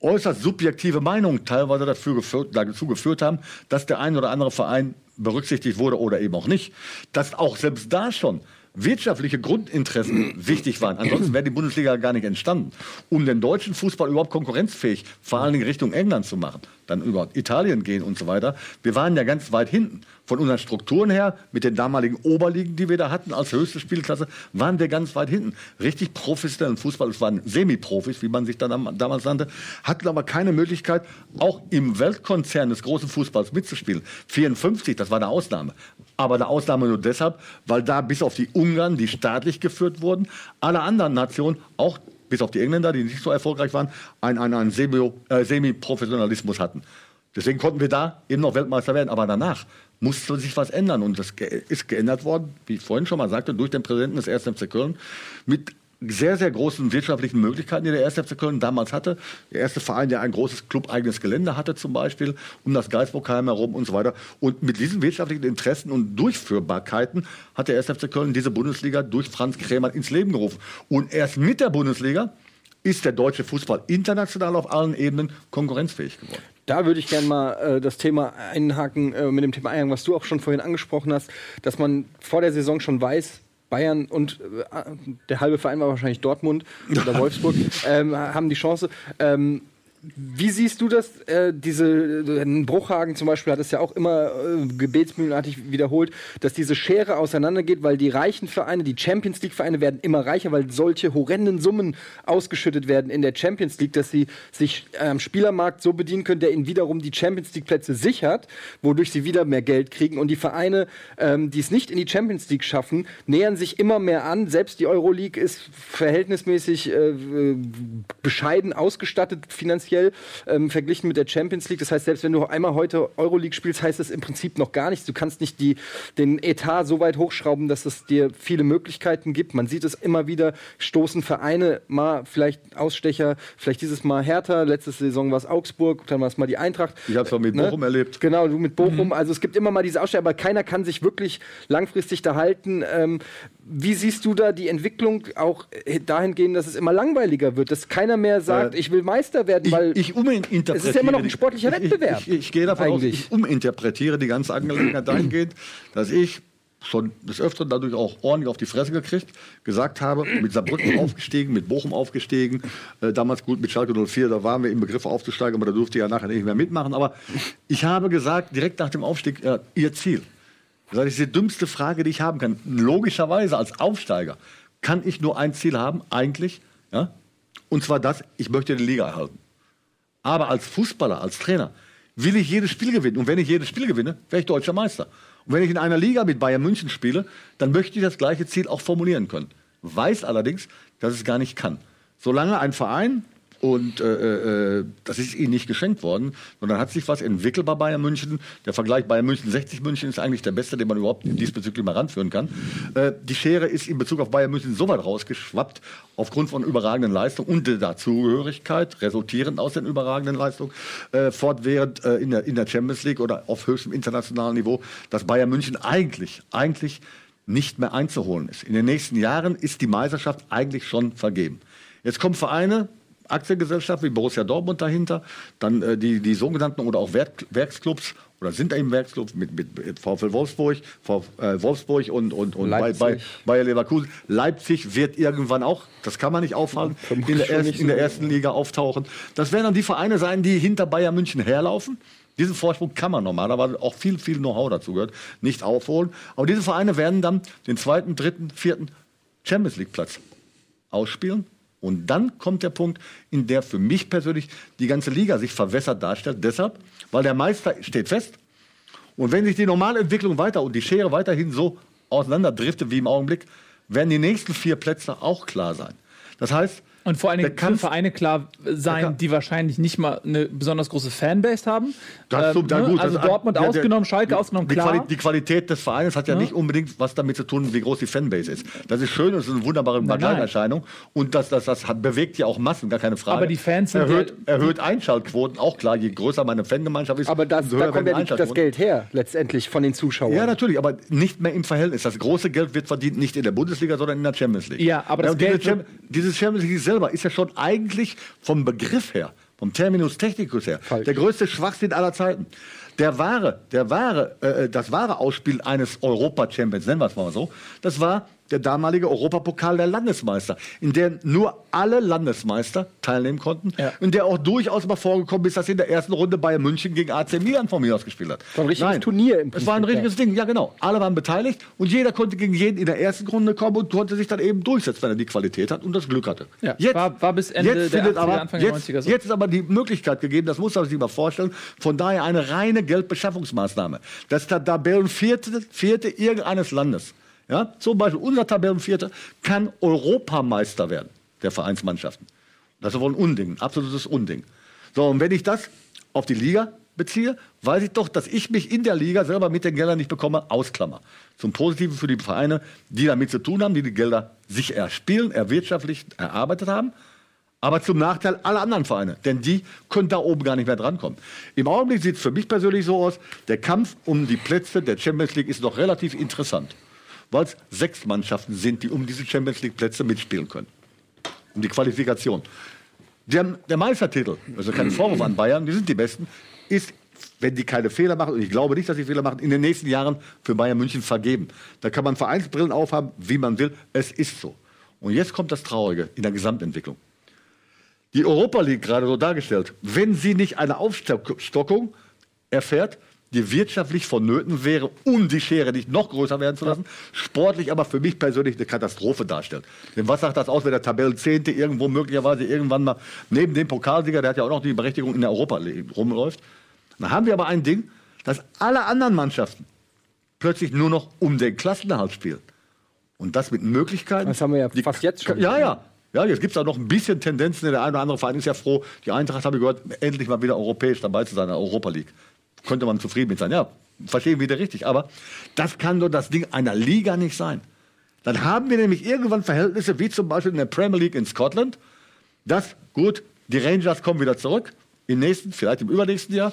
äußerst subjektive Meinungen teilweise dafür geführt, dazu geführt haben, dass der ein oder andere Verein berücksichtigt wurde oder eben auch nicht. Dass auch selbst da schon wirtschaftliche Grundinteressen wichtig waren. Ansonsten wäre die Bundesliga gar nicht entstanden. Um den deutschen Fußball überhaupt konkurrenzfähig, vor allen Dingen Richtung England zu machen, dann über Italien gehen und so weiter. Wir waren ja ganz weit hinten. Von unseren Strukturen her, mit den damaligen Oberligen, die wir da hatten als höchste Spielklasse, waren wir ganz weit hinten. Richtig professionellen Fußball, es waren Semi-Profis, wie man sich dann am- damals nannte, hatten aber keine Möglichkeit, auch im Weltkonzern des großen Fußballs mitzuspielen. 54, das war eine Ausnahme. Aber eine Ausnahme nur deshalb, weil da bis auf die Ungarn, die staatlich geführt wurden, alle anderen Nationen, auch bis auf die Engländer, die nicht so erfolgreich waren, einen, einen, einen äh, Semi-Professionalismus hatten. Deswegen konnten wir da eben noch Weltmeister werden. Aber danach musste sich was ändern. Und das ist geändert worden, wie ich vorhin schon mal sagte, durch den Präsidenten des 1. FC Köln mit sehr, sehr großen wirtschaftlichen Möglichkeiten, die der 1. FC Köln damals hatte. Der erste Verein, der ein großes clubeigenes Gelände hatte zum Beispiel, um das Geisbockheim herum und so weiter. Und mit diesen wirtschaftlichen Interessen und Durchführbarkeiten hat der 1. FC Köln diese Bundesliga durch Franz Krämer ins Leben gerufen. Und erst mit der Bundesliga ist der deutsche Fußball international auf allen Ebenen konkurrenzfähig geworden. Da würde ich gerne mal äh, das Thema einhaken äh, mit dem Thema Einhaken, was du auch schon vorhin angesprochen hast, dass man vor der Saison schon weiß, Bayern und äh, der halbe Verein war wahrscheinlich Dortmund oder Wolfsburg, ähm, haben die Chance. Ähm, wie siehst du das? Äh, diese Bruchhagen zum Beispiel hat es ja auch immer äh, gebetsmühlenartig wiederholt, dass diese Schere auseinandergeht, weil die reichen Vereine, die Champions League Vereine werden immer reicher, weil solche horrenden Summen ausgeschüttet werden in der Champions League, dass sie sich am Spielermarkt so bedienen können, der ihnen wiederum die Champions League Plätze sichert, wodurch sie wieder mehr Geld kriegen und die Vereine, ähm, die es nicht in die Champions League schaffen, nähern sich immer mehr an. Selbst die Euroleague ist verhältnismäßig äh, bescheiden ausgestattet finanziell ähm, verglichen mit der Champions League. Das heißt, selbst wenn du einmal heute Euroleague spielst, heißt das im Prinzip noch gar nichts. Du kannst nicht die, den Etat so weit hochschrauben, dass es dir viele Möglichkeiten gibt. Man sieht es immer wieder, stoßen Vereine mal vielleicht Ausstecher, vielleicht dieses Mal Hertha, letzte Saison war es Augsburg, dann war es mal die Eintracht. Ich habe es auch mit Ne? Bochum erlebt. Genau, du mit Bochum. Also es gibt immer mal diese Ausstecher, aber keiner kann sich wirklich langfristig da halten. Ähm, wie siehst du da die Entwicklung auch äh, dahingehend, dass es immer langweiliger wird, dass keiner mehr sagt, Äh, ich will Meister werden, weil ich, ich es ist ja immer noch ein sportlicher ich- Wettbewerb. Ich, ich, ich gehe davon Eigentlich. aus, ich uminterpretiere die ganze Angelegenheit dahingehend, dass ich schon des Öfteren dadurch auch ordentlich auf die Fresse gekriegt, gesagt habe, mit Saarbrücken aufgestiegen, mit Bochum aufgestiegen, äh, damals gut mit Schalke 04, da waren wir im Begriff aufzusteigen, aber da durfte ich ja nachher nicht mehr mitmachen. Aber ich habe gesagt, direkt nach dem Aufstieg, äh, ihr Ziel. Das ist die dümmste Frage, die ich haben kann. Logischerweise als Aufsteiger kann ich nur ein Ziel haben, eigentlich, ja, und zwar das, ich möchte die Liga erhalten. Aber als Fußballer, als Trainer, will ich jedes Spiel gewinnen. Und wenn ich jedes Spiel gewinne, wäre ich deutscher Meister. Und wenn ich in einer Liga mit Bayern München spiele, dann möchte ich das gleiche Ziel auch formulieren können. Weiß allerdings, dass es gar nicht kann. Solange ein Verein, und äh, äh, das ist ihnen nicht geschenkt worden, sondern hat sich was entwickelt bei Bayern München. Der Vergleich Bayern München 60 München ist eigentlich der beste, den man überhaupt diesbezüglich mal ranführen kann. Äh, die Schere ist in Bezug auf Bayern München so weit rausgeschwappt, aufgrund von überragenden Leistungen und der Dazugehörigkeit, resultierend aus den überragenden Leistungen, äh, fortwährend äh, in, der, in der Champions League oder auf höchstem internationalen Niveau, dass Bayern München eigentlich, eigentlich nicht mehr einzuholen ist. In den nächsten Jahren ist die Meisterschaft eigentlich schon vergeben. Jetzt kommen Vereine, Aktiengesellschaften wie Borussia Dortmund dahinter, dann äh, die, die sogenannten oder auch Werk, Werksclubs oder sind eben Werksclubs mit, mit, VfL Wolfsburg, V, äh, Wolfsburg und, und, und bei, Leipzig. bei Bayer Leverkusen. Leipzig wird irgendwann auch, das kann man nicht aufhalten, in der, ersten, nicht in der so. ersten Liga auftauchen. Das werden dann die Vereine sein, die hinter Bayern München herlaufen. Diesen Vorsprung kann man normalerweise auch viel, viel Know-how dazu gehört, nicht aufholen. Aber diese Vereine werden dann den zweiten, dritten, vierten Champions League Platz ausspielen. Und dann kommt der Punkt, in der für mich persönlich die ganze Liga sich verwässert darstellt. Deshalb, weil der Meister steht fest. Und wenn sich die normale Entwicklung weiter und die Schere weiterhin so auseinanderdriftet wie im Augenblick, werden die nächsten vier Plätze auch klar sein. Das heißt, Und vor allen Der Dingen für Vereine klar sein, die wahrscheinlich nicht mal eine besonders große Fanbase haben. Das, Ähm, ne? gut, also das- Dortmund der- der- ausgenommen, Schalke ausgenommen, die, klar. Quali die Qualität des Vereins hat ja, nicht unbedingt was damit zu tun, wie groß die Fanbase ist. Das ist schön und es ist eine wunderbare nein. Begleiterscheinung. Und das, das, das hat, bewegt ja auch Massen, gar keine Frage. Aber die Fans sind erhöht, ja- erhöht Einschaltquoten, auch klar. Je größer meine Fangemeinschaft ist, Aber das, da kommt ja die die, das. Geld her, letztendlich von den Zuschauern. Ja, natürlich, aber nicht mehr im Verhältnis. Das große Geld wird verdient nicht in der Bundesliga, sondern in der Champions League. Ja, aber das und diese Geld dieses Champions League selber ist ja schon eigentlich vom Begriff her, vom Terminus technicus her, Falsch. der größte Schwachsinn aller Zeiten. Der wahre, der wahre, äh, das wahre Ausspiel eines Europa-Champions, nennen wir es mal so, das war der damalige Europapokal der Landesmeister, in dem nur alle Landesmeister teilnehmen konnten Ja. und der auch durchaus mal vorgekommen ist, dass in der ersten Runde Bayern München gegen AC Milan von mir aus gespielt hat. So ein richtiges Turnier im Es war ein Prinzip, richtiges Ding, ja genau. Alle waren beteiligt und jeder konnte gegen jeden in der ersten Runde kommen und konnte sich dann eben durchsetzen, wenn er die Qualität hat und das Glück hatte. Ja, war- war bis Ende der findet 80er, aber, Anfang der jetzt, 90er so. Jetzt ist aber die Möglichkeit gegeben, das muss man sich mal vorstellen, von daher eine reine Geldbeschaffungsmaßnahme, dass der Tabellenvierte Vierte irgendeines Landes, ja, zum Beispiel unser Tabellenvierte, kann Europameister werden, der Vereinsmannschaften. Das ist wohl ein Unding, ein absolutes Unding. So, und wenn ich das auf die Liga beziehe, weiß ich doch, dass ich mich in der Liga selber mit den Geldern nicht bekomme, ausklammer. Zum Positiven für die Vereine, die damit zu tun haben, die die Gelder sich erspielen, erwirtschaftlicht erarbeitet haben, aber zum Nachteil aller anderen Vereine, denn die können da oben gar nicht mehr drankommen. Im Augenblick sieht es für mich persönlich so aus, der Kampf um die Plätze der Champions League ist noch relativ interessant, weil es sechs Mannschaften sind, die um diese Champions League Plätze mitspielen können. Um die Qualifikation. Der, der Meistertitel, also kein Vorwurf an Bayern, die sind die Besten, ist, wenn die keine Fehler machen, und ich glaube nicht, dass sie Fehler machen, in den nächsten Jahren für Bayern München vergeben. Da kann man Vereinsbrillen aufhaben, wie man will. Es ist so. Und jetzt kommt das Traurige in der Gesamtentwicklung. Die Europa League gerade so dargestellt, wenn sie nicht eine Aufstockung erfährt, die wirtschaftlich vonnöten wäre, um die Schere nicht noch größer werden zu lassen, sportlich aber für mich persönlich eine Katastrophe darstellt. Denn was sagt das aus, wenn der Tabellenzehnte irgendwo möglicherweise irgendwann mal neben dem Pokalsieger, der hat ja auch noch die Berechtigung in der Europa League rumläuft, dann haben wir aber ein Ding, dass alle anderen Mannschaften plötzlich nur noch um den Klassenerhalt spielen. Und das mit Möglichkeiten. Das haben wir ja die- fast jetzt schon. Ja, ja. Ja, jetzt gibt es da noch ein bisschen Tendenzen. Der eine oder andere Verein ist ja froh. Die Eintracht, habe ich gehört, endlich mal wieder europäisch dabei zu sein in der Europa League. Könnte man zufrieden mit sein. Ja, verstehen wieder richtig. Aber das kann doch das Ding einer Liga nicht sein. Dann haben wir nämlich irgendwann Verhältnisse wie zum Beispiel in der Premier League in Scotland. Das, gut, die Rangers kommen wieder zurück. Im nächsten, vielleicht im übernächsten Jahr.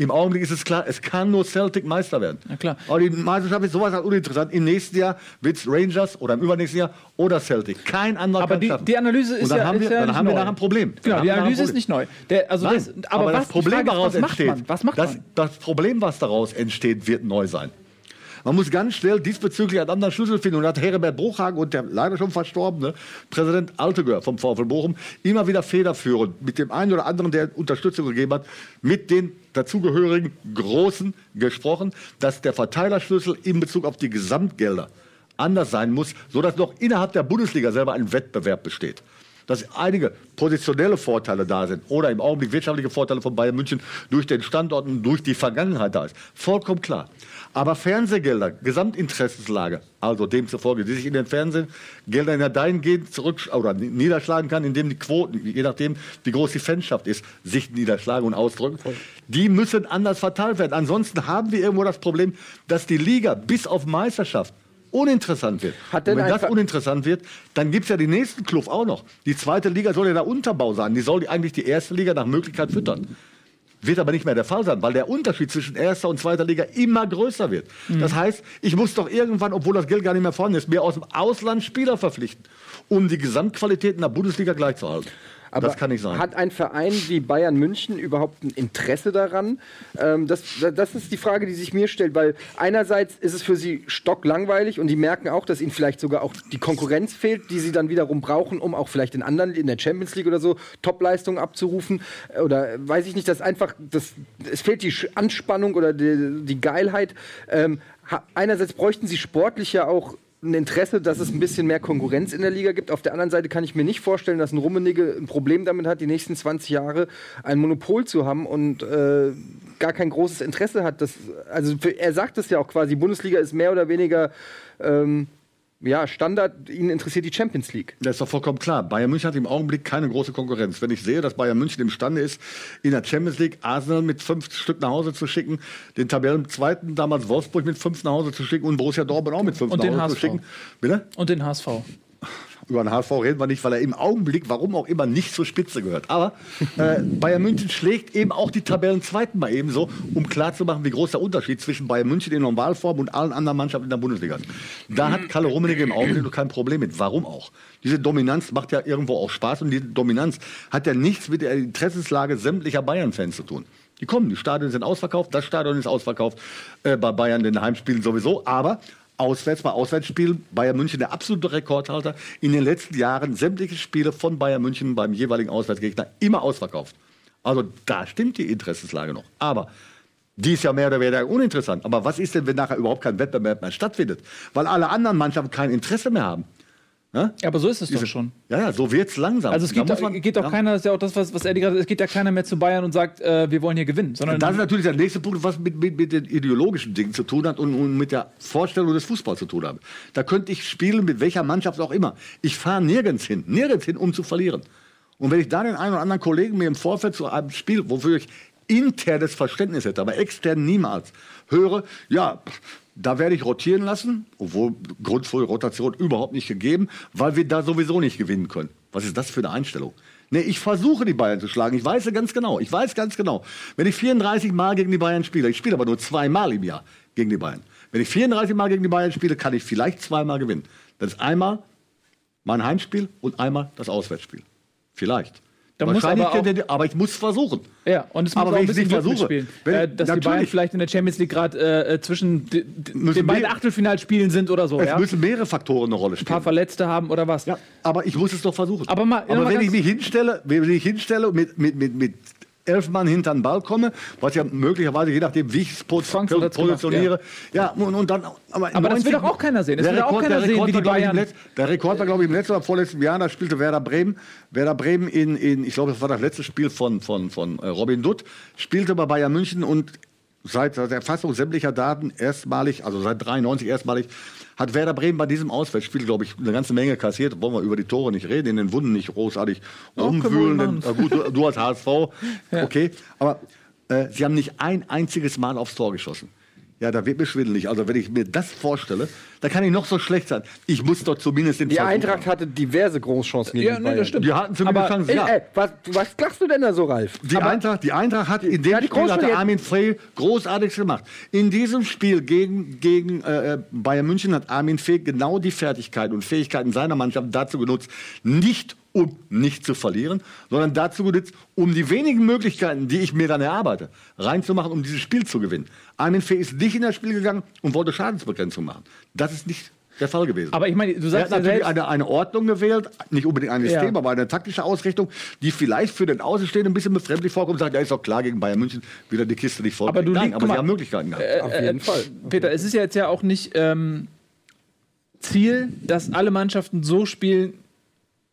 Im Augenblick ist es klar, es kann nur Celtic Meister werden. Na klar. Aber die Meisterschaft ist sowas halt uninteressant. Im nächsten Jahr wird es Rangers oder im übernächsten Jahr oder Celtic. Kein anderer Aber kann die, die Analyse ist Und dann ja, haben ist wir, ja dann haben wir nachher ein Problem. Genau, die Analyse ist nicht neu. Der, also Nein, das, aber, aber, was, das Problem Frage daraus was entsteht, man? Was macht das, man? das Problem, was daraus entsteht, wird neu sein. Man muss ganz schnell diesbezüglich einen anderen Schlüssel finden. Und hat Herbert Bruchhagen und der leider schon verstorbene Präsident Altegör vom VfL Bochum immer wieder federführend mit dem einen oder anderen, der Unterstützung gegeben hat, mit den dazugehörigen Großen gesprochen, dass der Verteilerschlüssel in Bezug auf die Gesamtgelder anders sein muss, sodass noch innerhalb der Bundesliga selber ein Wettbewerb besteht dass einige positionelle Vorteile da sind oder im Augenblick wirtschaftliche Vorteile von Bayern München durch den Standort und durch die Vergangenheit da ist. Vollkommen klar. Aber Fernsehgelder, Gesamtinteressenslage, also demzufolge, die sich in den Fernsehgeldern ja dahingehend zurück oder niederschlagen kann, indem die Quoten, je nachdem, wie groß die Fanschaft ist, sich niederschlagen und ausdrücken, die müssen anders verteilt werden. Ansonsten haben wir irgendwo das Problem, dass die Liga bis auf Meisterschaft uninteressant wird. Wenn das uninteressant wird, dann gibt es ja den nächsten Kluff auch noch. Die zweite Liga soll ja der Unterbau sein. Die soll eigentlich die erste Liga nach Möglichkeit füttern. Wird aber nicht mehr der Fall sein, weil der Unterschied zwischen erster und zweiter Liga immer größer wird. Mhm. Das heißt, ich muss doch irgendwann, obwohl das Geld gar nicht mehr vorhanden ist, mir aus dem Ausland Spieler verpflichten, um die Gesamtqualität in der Bundesliga gleichzuhalten. Aber das kann nicht sein. Hat ein Verein wie Bayern München überhaupt ein Interesse daran? Ähm, das, das ist die Frage, die sich mir stellt, weil einerseits ist es für sie stocklangweilig und die merken auch, dass ihnen vielleicht sogar auch die Konkurrenz fehlt, die sie dann wiederum brauchen, um auch vielleicht in anderen, in der Champions League oder so, Topleistungen abzurufen. Oder weiß ich nicht, dass einfach, das, es fehlt die Anspannung oder die, die Geilheit. Ähm, einerseits bräuchten sie sportlich ja auch ein Interesse, dass es ein bisschen mehr Konkurrenz in der Liga gibt. Auf der anderen Seite kann ich mir nicht vorstellen, dass ein Rummenigge ein Problem damit hat, die nächsten 20 Jahre ein Monopol zu haben und äh, gar kein großes Interesse hat. Das, also für, er sagt es ja auch quasi, Bundesliga ist mehr oder weniger ähm, ja, Standard, ihn interessiert die Champions League. Das ist doch vollkommen klar. Bayern München hat im Augenblick keine große Konkurrenz. Wenn ich sehe, dass Bayern München imstande ist, in der Champions League Arsenal mit fünf Stück nach Hause zu schicken, den Tabellenzweiten damals Wolfsburg mit fünf nach Hause zu schicken und Borussia Dortmund auch mit fünf Und nach den Hause HSV. zu schicken. Bitte? Und den HSV. Über den HSV reden wir nicht, weil er im Augenblick, warum auch immer, nicht zur Spitze gehört. Aber äh, Bayern München schlägt eben auch die Tabellenzweiten mal eben so, um klarzumachen, wie groß der Unterschied zwischen Bayern München in Normalform und allen anderen Mannschaften in der Bundesliga ist. Da hat Kalle Rummenigge im Augenblick kein Problem mit. Warum auch? Diese Dominanz macht ja irgendwo auch Spaß und diese Dominanz hat ja nichts mit der Interessenslage sämtlicher Bayern-Fans zu tun. Die kommen, die Stadien sind ausverkauft, das Stadion ist ausverkauft, äh, bei Bayern den Heimspielen sowieso, aber auswärts bei Auswärtsspielen Bayern München der absolute Rekordhalter in den letzten Jahren sämtliche Spiele von Bayern München beim jeweiligen Auswärtsgegner immer ausverkauft. Also da stimmt die Interessenslage noch. Aber die ist ja mehr oder weniger uninteressant. Aber was ist denn, wenn nachher überhaupt kein Wettbewerb mehr stattfindet? Weil alle anderen Mannschaften kein Interesse mehr haben. Ja, aber so ist es doch schon. Ja, ja, so wird's langsam. Also es geht, doch, man- geht doch ja. keiner, das ist ja auch das, was, was Eddie gerade, es geht ja keiner mehr zu Bayern und sagt, äh, wir wollen hier gewinnen, sondern Das ist natürlich der nächste Punkt, was mit, mit, mit den ideologischen Dingen zu tun hat und, und mit der Vorstellung des Fußballs zu tun hat. Da könnte ich spielen mit welcher Mannschaft auch immer. Ich fahre nirgends hin, nirgends hin, um zu verlieren. Und wenn ich da den einen oder anderen Kollegen mir im Vorfeld zu einem Spiel, wofür ich internes Verständnis hätte, aber extern niemals, höre, ja, da werde ich rotieren lassen, obwohl grundvolle Rotation überhaupt nicht gegeben, weil wir da sowieso nicht gewinnen können. Was ist das für eine Einstellung? Nee, ich versuche die Bayern zu schlagen. Ich weiß ja ganz genau. Ich weiß ganz genau. Wenn ich 34 Mal gegen die Bayern spiele, ich spiele aber nur zweimal im Jahr gegen die Bayern. Wenn ich 34 Mal gegen die Bayern spiele, kann ich vielleicht zweimal gewinnen. Das ist einmal mein Heimspiel und einmal das Auswärtsspiel. Vielleicht. Da muss Wahrscheinlich aber auch- aber ich muss versuchen. Ja, und es muss Aber auch ein bisschen nicht Glück versuche, wenn- Äh, dass die. Bayern vielleicht in der Champions League gerade äh, zwischen d- Müssen den beiden Achtelfinalspielen sind oder so. Es Ja? müssen mehrere Faktoren eine Rolle Ein paar spielen. Verletzte haben oder was. Ja, aber ich muss es doch versuchen. Aber mal- aber wenn ich mich hinstelle, wenn ich hinstelle mit, mit, mit, mit elf Mann hinter den Ball komme, was ja möglicherweise, je nachdem, wie ich es positioniere, ja. und, und dann. Aber, Aber das will doch auch keiner sehen. Das Der will auch Rekord, keiner sehen, wie die Bayern- Letz- Der Rekord war, glaube ich, im letzten oder vorletzten Jahr, da spielte Werder Bremen. Werder Bremen in, in ich glaube, das war das letzte Spiel von, von, von äh, Robin Dutt, spielte bei Bayern München und seit der Erfassung sämtlicher Daten erstmalig, also seit 93 erstmalig, hat Werder Bremen bei diesem Auswärtsspiel, glaube ich, eine ganze Menge kassiert. Wollen wir über die Tore nicht reden, in den Wunden nicht großartig rumwühlen. denn- na gut, du, du als HSV, okay. Aber äh, sie haben nicht ein einziges Mal aufs Tor geschossen. Ja, da wird mir schwindelig. Also wenn ich mir das vorstelle, dann kann ich noch so schlecht sein. Ich muss doch zumindest den Die Versuch Eintracht haben. hatte diverse Großchancen gegen Ja, die nee, Bayern. das stimmt. Die hatten zumindest Aber, Chancen, Ey, ja. ey, was, was klagst du denn da so, Ralf? Die Eintracht, die Eintracht hat in dem Ja, die Spiel hat Großspiele- Armin Fee großartig gemacht. In diesem Spiel gegen, gegen äh, äh, Bayern München hat Armin Fee genau die Fertigkeit und Fähigkeiten seiner Mannschaft dazu genutzt, nicht um nicht zu verlieren, sondern dazu genutzt, um die wenigen Möglichkeiten, die ich mir dann erarbeite, reinzumachen, um dieses Spiel zu gewinnen. Armin Fee ist nicht in das Spiel gegangen und wollte Schadensbegrenzung machen. Das ist nicht der Fall gewesen. Aber ich meine, du Er sagst hat ja natürlich eine, eine Ordnung gewählt, nicht unbedingt ein System, Ja. aber eine taktische Ausrichtung, die vielleicht für den Außenstehenden ein bisschen befremdlich vorkommt und sagt, ja, ist doch klar, gegen Bayern München wieder die Kiste nicht voll. Aber du Nein, aber guck sie mal, haben Möglichkeiten gehabt. Auf jeden Fall. Peter, es ist ja jetzt ja auch nicht ähm, Ziel, dass alle Mannschaften so spielen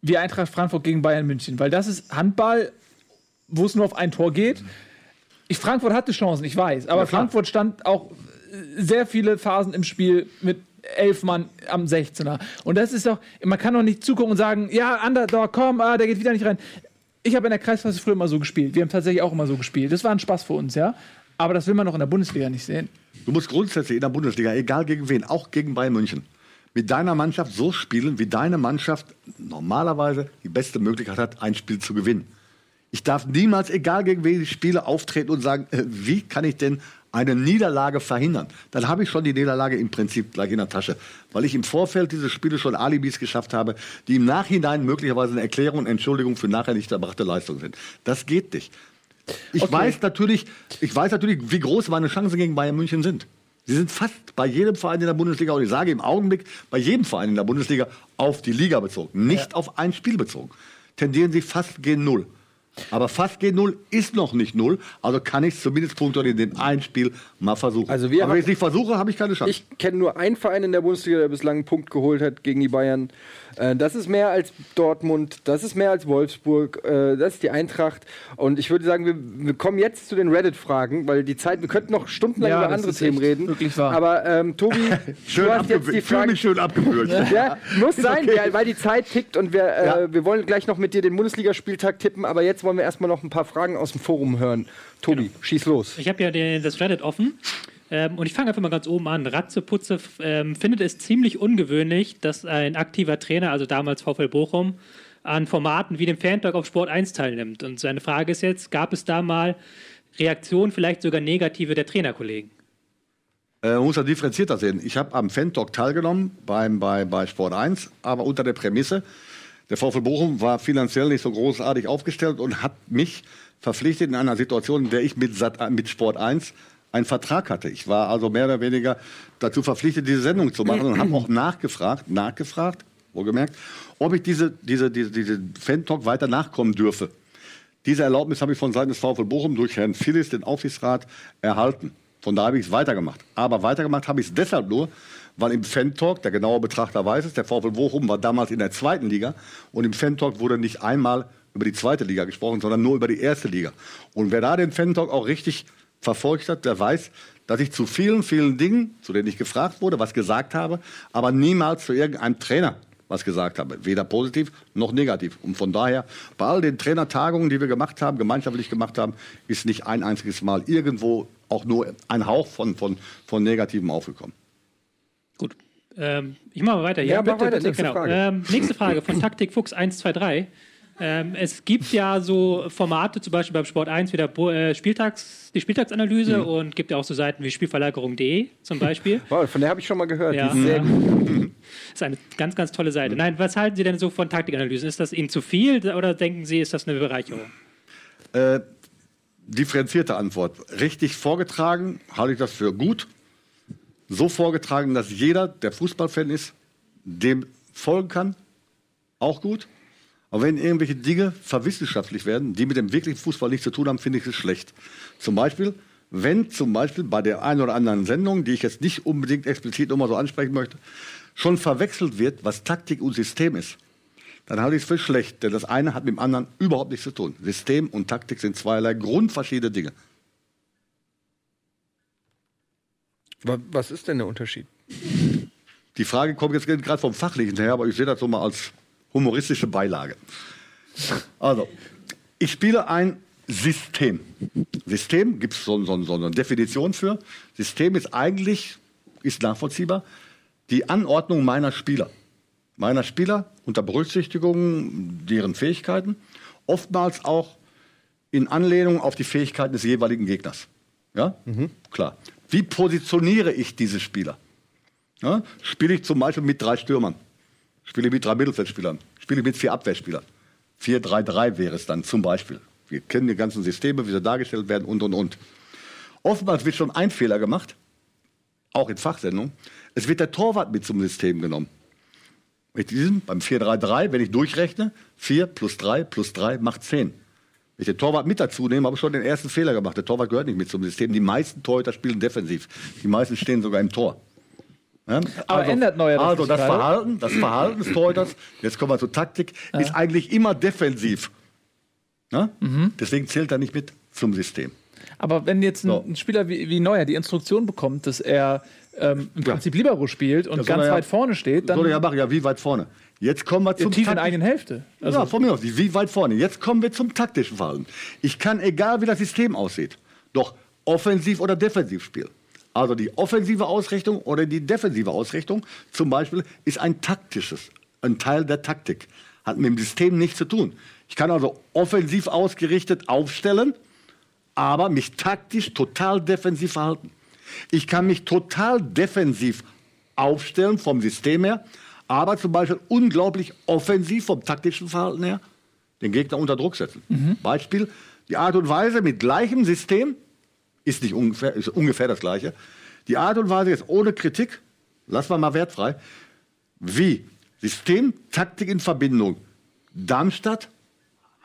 wie Eintracht Frankfurt gegen Bayern München, weil das ist Handball, wo es nur auf ein Tor geht. Ich, Frankfurt hatte Chancen, ich weiß, aber Ja. Frankfurt stand auch äh, sehr viele Phasen im Spiel mit elf Mann am 16er. Und das ist doch, man kann doch nicht zugucken und sagen, ja, Underdog, komm, ah, der geht wieder nicht rein. Ich habe in der Kreisklasse früher immer so gespielt. Wir haben tatsächlich auch immer so gespielt. Das war ein Spaß für uns, ja. Aber das will man doch in der Bundesliga nicht sehen. Du musst grundsätzlich in der Bundesliga, egal gegen wen, auch gegen Bayern München, mit deiner Mannschaft so spielen, wie deine Mannschaft normalerweise die beste Möglichkeit hat, ein Spiel zu gewinnen. Ich darf niemals, egal gegen wen ich spiele, auftreten und sagen, äh, wie kann ich denn eine Niederlage verhindern? Dann habe ich schon die Niederlage im Prinzip gleich in der Tasche, weil ich im Vorfeld dieses Spiele schon Alibis geschafft habe, die im Nachhinein möglicherweise eine Erklärung und Entschuldigung für nachher nicht erbrachte Leistung sind. Das geht nicht. Ich weiß natürlich, ich weiß natürlich, wie groß meine Chancen gegen Bayern München sind. Sie sind fast bei jedem Verein in der Bundesliga, und ich sage im Augenblick bei jedem Verein in der Bundesliga auf die Liga bezogen, nicht auf ein Spiel bezogen. Tendieren sie fast gegen Null. Aber fast G0 ist noch nicht null, also kann ich zumindest punktuell in dem einen Spiel mal versuchen. Also wir Aber wenn ich es nicht versuche, habe ich keine Chance. Ich kenne nur einen Verein in der Bundesliga, der bislang einen Punkt geholt hat gegen die Bayern. Äh, Das ist mehr als Dortmund, das ist mehr als Wolfsburg, äh, das ist die Eintracht. Und ich würde sagen, wir, wir kommen jetzt zu den Reddit-Fragen, weil die Zeit, wir könnten noch stundenlang Ja, über andere ist Themen reden. wirklich wahr. Aber ähm, Tobi, schön du hast jetzt die Frage. mich schön abgebürgt. Ja, muss sein, okay. weil, die Zeit tickt und wir, äh, Ja. wir wollen gleich noch mit dir den Bundesligaspieltag tippen, aber jetzt wollen wir erstmal noch ein paar Fragen aus dem Forum hören. Tobi, schieß los. Ich habe ja den, das Reddit offen. Ähm, und ich fange einfach mal ganz oben an. Ratzeputze ähm, findet es ziemlich ungewöhnlich, dass ein aktiver Trainer, also damals VfL Bochum, an Formaten wie dem Fantalk auf Sport 1 teilnimmt. Und seine Frage ist jetzt, gab es da mal Reaktionen, vielleicht sogar negative der Trainerkollegen? Äh, man muss das differenzierter sehen. Ich habe am Fan-Talk teilgenommen beim, bei, bei Sport 1, aber unter der Prämisse, der VfL Bochum war finanziell nicht so großartig aufgestellt und hat mich verpflichtet in einer Situation, in der ich mit, Sat, mit Sport 1 einen Vertrag hatte. Ich war also mehr oder weniger dazu verpflichtet, diese Sendung zu machen und habe auch nachgefragt, nachgefragt, wohlgemerkt, ob ich diese, diese, diese, diese Fan-Talk weiter nachkommen dürfe. Diese Erlaubnis habe ich von Seiten des VfL Bochum durch Herrn Phillis, den Aufsichtsrat, erhalten. Von da habe ich es weitergemacht. Aber weitergemacht habe ich es deshalb nur, weil im Fan-Talk, der genaue Betrachter weiß es, der VfL Bochum war damals in der zweiten Liga und im Fan-Talk wurde nicht einmal über die zweite Liga gesprochen, sondern nur über die erste Liga. Und wer da den Fan-Talk auch richtig verfolgt hat, der weiß, dass ich zu vielen, vielen Dingen, zu denen ich gefragt wurde, was gesagt habe, aber niemals zu irgendeinem Trainer was gesagt habe. Weder positiv noch negativ. Und von daher, bei all den Trainertagungen, die wir gemacht haben, gemeinschaftlich gemacht haben, ist nicht ein einziges Mal irgendwo auch nur ein Hauch von, von, von Negativem aufgekommen. Gut. Ähm, ich mache mal weiter hier. Ja, mach weiter, nächste genau. Frage. Ähm, nächste Frage von Taktikfuchs 123. Ähm, es gibt ja so Formate, zum Beispiel beim Sport 1 wieder äh, Spieltags, die Spieltagsanalyse Mhm. und gibt ja auch so Seiten wie Spielverlagerung.de zum Beispiel. Wow, von der habe ich schon mal gehört. Ja. Die ist sehr gut. ist eine ganz, ganz tolle Seite. Nein, was halten Sie denn so von Taktikanalysen? Ist das Ihnen zu viel oder denken Sie, ist das eine Bereicherung? Äh, differenzierte Antwort. Richtig vorgetragen halte ich das für gut. So vorgetragen, dass jeder, der Fußballfan ist, dem folgen kann, auch gut. Aber wenn irgendwelche Dinge verwissenschaftlich werden, die mit dem wirklichen Fußball nichts zu tun haben, finde ich es schlecht. Zum Beispiel, wenn zum Beispiel bei der einen oder anderen Sendung, die ich jetzt nicht unbedingt explizit nochmal so ansprechen möchte, schon verwechselt wird, was Taktik und System ist, dann halte ich es für schlecht, denn das eine hat mit dem anderen überhaupt nichts zu tun. System und Taktik sind zweierlei grundverschiedene Dinge. Wa- Was ist denn der Unterschied? Die Frage kommt jetzt gerade vom Fachlichen her, aber ich sehe das so mal als humoristische Beilage. Also, ich spiele ein System. System gibt es so, so, so eine Definition für. System ist eigentlich, ist nachvollziehbar, die Anordnung meiner Spieler. Meiner Spieler unter Berücksichtigung deren Fähigkeiten, oftmals auch in Anlehnung auf die Fähigkeiten des jeweiligen Gegners. Ja, klar. Wie positioniere ich diese Spieler? Ja? Spiele ich zum Beispiel mit drei Stürmern? Spiele ich mit drei Mittelfeldspielern? Spiele ich mit vier Abwehrspielern? 4-3-3 wäre es dann zum Beispiel. Wir kennen die ganzen Systeme, wie sie dargestellt werden und, und, und. Oftmals wird schon ein Fehler gemacht, auch in Fachsendungen. Es wird der Torwart mit zum System genommen. Mit diesem, beim 4-3-3, wenn ich durchrechne, 4 plus 3 plus 3 macht 10. Wenn ich den Torwart mit dazu nehme, habe ich schon den ersten Fehler gemacht. Der Torwart gehört nicht mit zum System. Die meisten Torhüter spielen defensiv. Die meisten stehen sogar im Tor. Ja? Aber ändert Neuer das Also das gerade? Verhalten, das Verhalten des Torhüters, jetzt kommen wir zur Taktik, ist eigentlich immer defensiv. Ja? Mhm. Deswegen zählt er nicht mit zum System. Aber wenn jetzt ein, So. ein Spieler wie, wie Neuer die Instruktion bekommt, dass er ähm, im Prinzip Libero spielt und Das ganz ja- weit vorne steht, dann Soll er ja machen, ja, wie weit vorne? Jetzt kommen wir zum tief in der eigenen Hälfte. Also, ja, von mir aus, wie weit vorne. Jetzt kommen wir zum taktischen Verhalten. Ich kann, egal wie das System aussieht, doch offensiv oder defensiv spielen. Also die offensive Ausrichtung oder die defensive Ausrichtung zum Beispiel ist ein taktisches, ein Teil der Taktik. Hat mit dem System nichts zu tun. Ich kann also offensiv ausgerichtet aufstellen, aber mich taktisch total defensiv verhalten. Ich kann mich total defensiv aufstellen vom System her, aber zum Beispiel unglaublich offensiv vom taktischen Verhalten her den Gegner unter Druck setzen. Beispiel, die Art und Weise mit gleichem System ist nicht ungefähr, ist ungefähr das gleiche. Die Art und Weise jetzt ohne Kritik, lassen wir mal wertfrei, wie System, Taktik in Verbindung Darmstadt,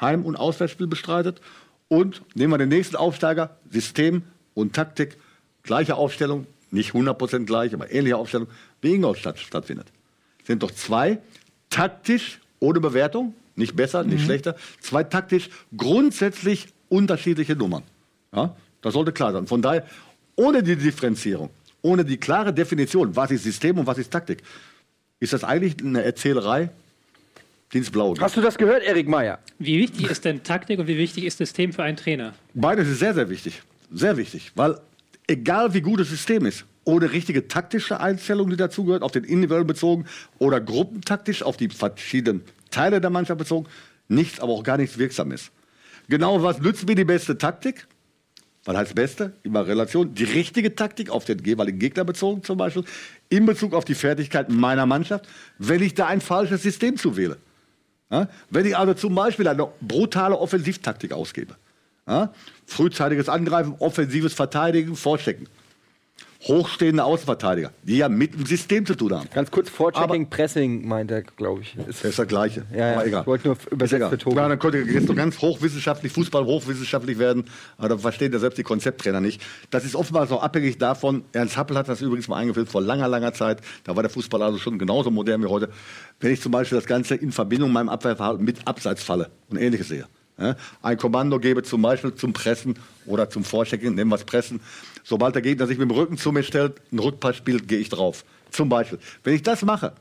Heim- und Auswärtsspiel bestreitet. Und nehmen wir den nächsten Aufsteiger, System und Taktik, gleiche Aufstellung, nicht 100% gleich, aber ähnliche Aufstellung, wie Ingolstadt stattfindet. Sind doch zwei taktisch, ohne Bewertung, nicht besser, nicht schlechter, zwei taktisch grundsätzlich unterschiedliche Nummern. Ja, das sollte klar sein. Von daher, ohne die Differenzierung, ohne die klare Definition, was ist System und was ist Taktik, ist das eigentlich eine Erzählerei, die ins Blaue geht. Hast du das gehört, Erik Meyer? Wie wichtig ist denn Taktik und wie wichtig ist System für einen Trainer? Beides ist sehr, sehr wichtig. Sehr wichtig. Weil egal wie gut das System ist, ohne richtige taktische Einstellung, die dazugehört, auf den individuell bezogen oder gruppentaktisch auf die verschiedenen Teile der Mannschaft bezogen, nichts, aber auch gar nichts wirksam ist. Genau was nützt mir die beste Taktik? Was heißt beste? Immer Relation. Die richtige Taktik auf den jeweiligen Gegner bezogen zum Beispiel, in Bezug auf die Fertigkeiten meiner Mannschaft, wenn ich da ein falsches System zuwähle. Ja? Wenn ich also zum Beispiel eine brutale Offensivtaktik ausgebe, ja? frühzeitiges Angreifen, offensives Verteidigen, Vorstecken, hochstehende Außenverteidiger, die ja mit dem System zu tun haben. Ganz kurz, Vorchecking, Pressing meint er, glaube ich. Ist, Das ist das Gleiche. Ja, ja, Aber egal. ich wollte nur Tobi. Ja, dann könnte jetzt noch ganz hochwissenschaftlich, Fußball hochwissenschaftlich werden, aber da verstehen ja selbst die Konzepttrainer nicht. Das ist oftmals auch abhängig davon, Ernst Happel hat das übrigens mal eingeführt vor langer, langer Zeit, da war der Fußball also schon genauso modern wie heute, wenn ich zum Beispiel das Ganze in Verbindung mit meinem Abwehrverhalten mit Abseitsfalle und ähnliches sehe. Ein Kommando gebe zum Beispiel zum Pressen oder zum Vorchecken, nehmen wir es Pressen. Sobald der Gegner sich mit dem Rücken zu mir stellt, einen Rückpass spielt, gehe ich drauf. Zum Beispiel. Wenn ich das mache,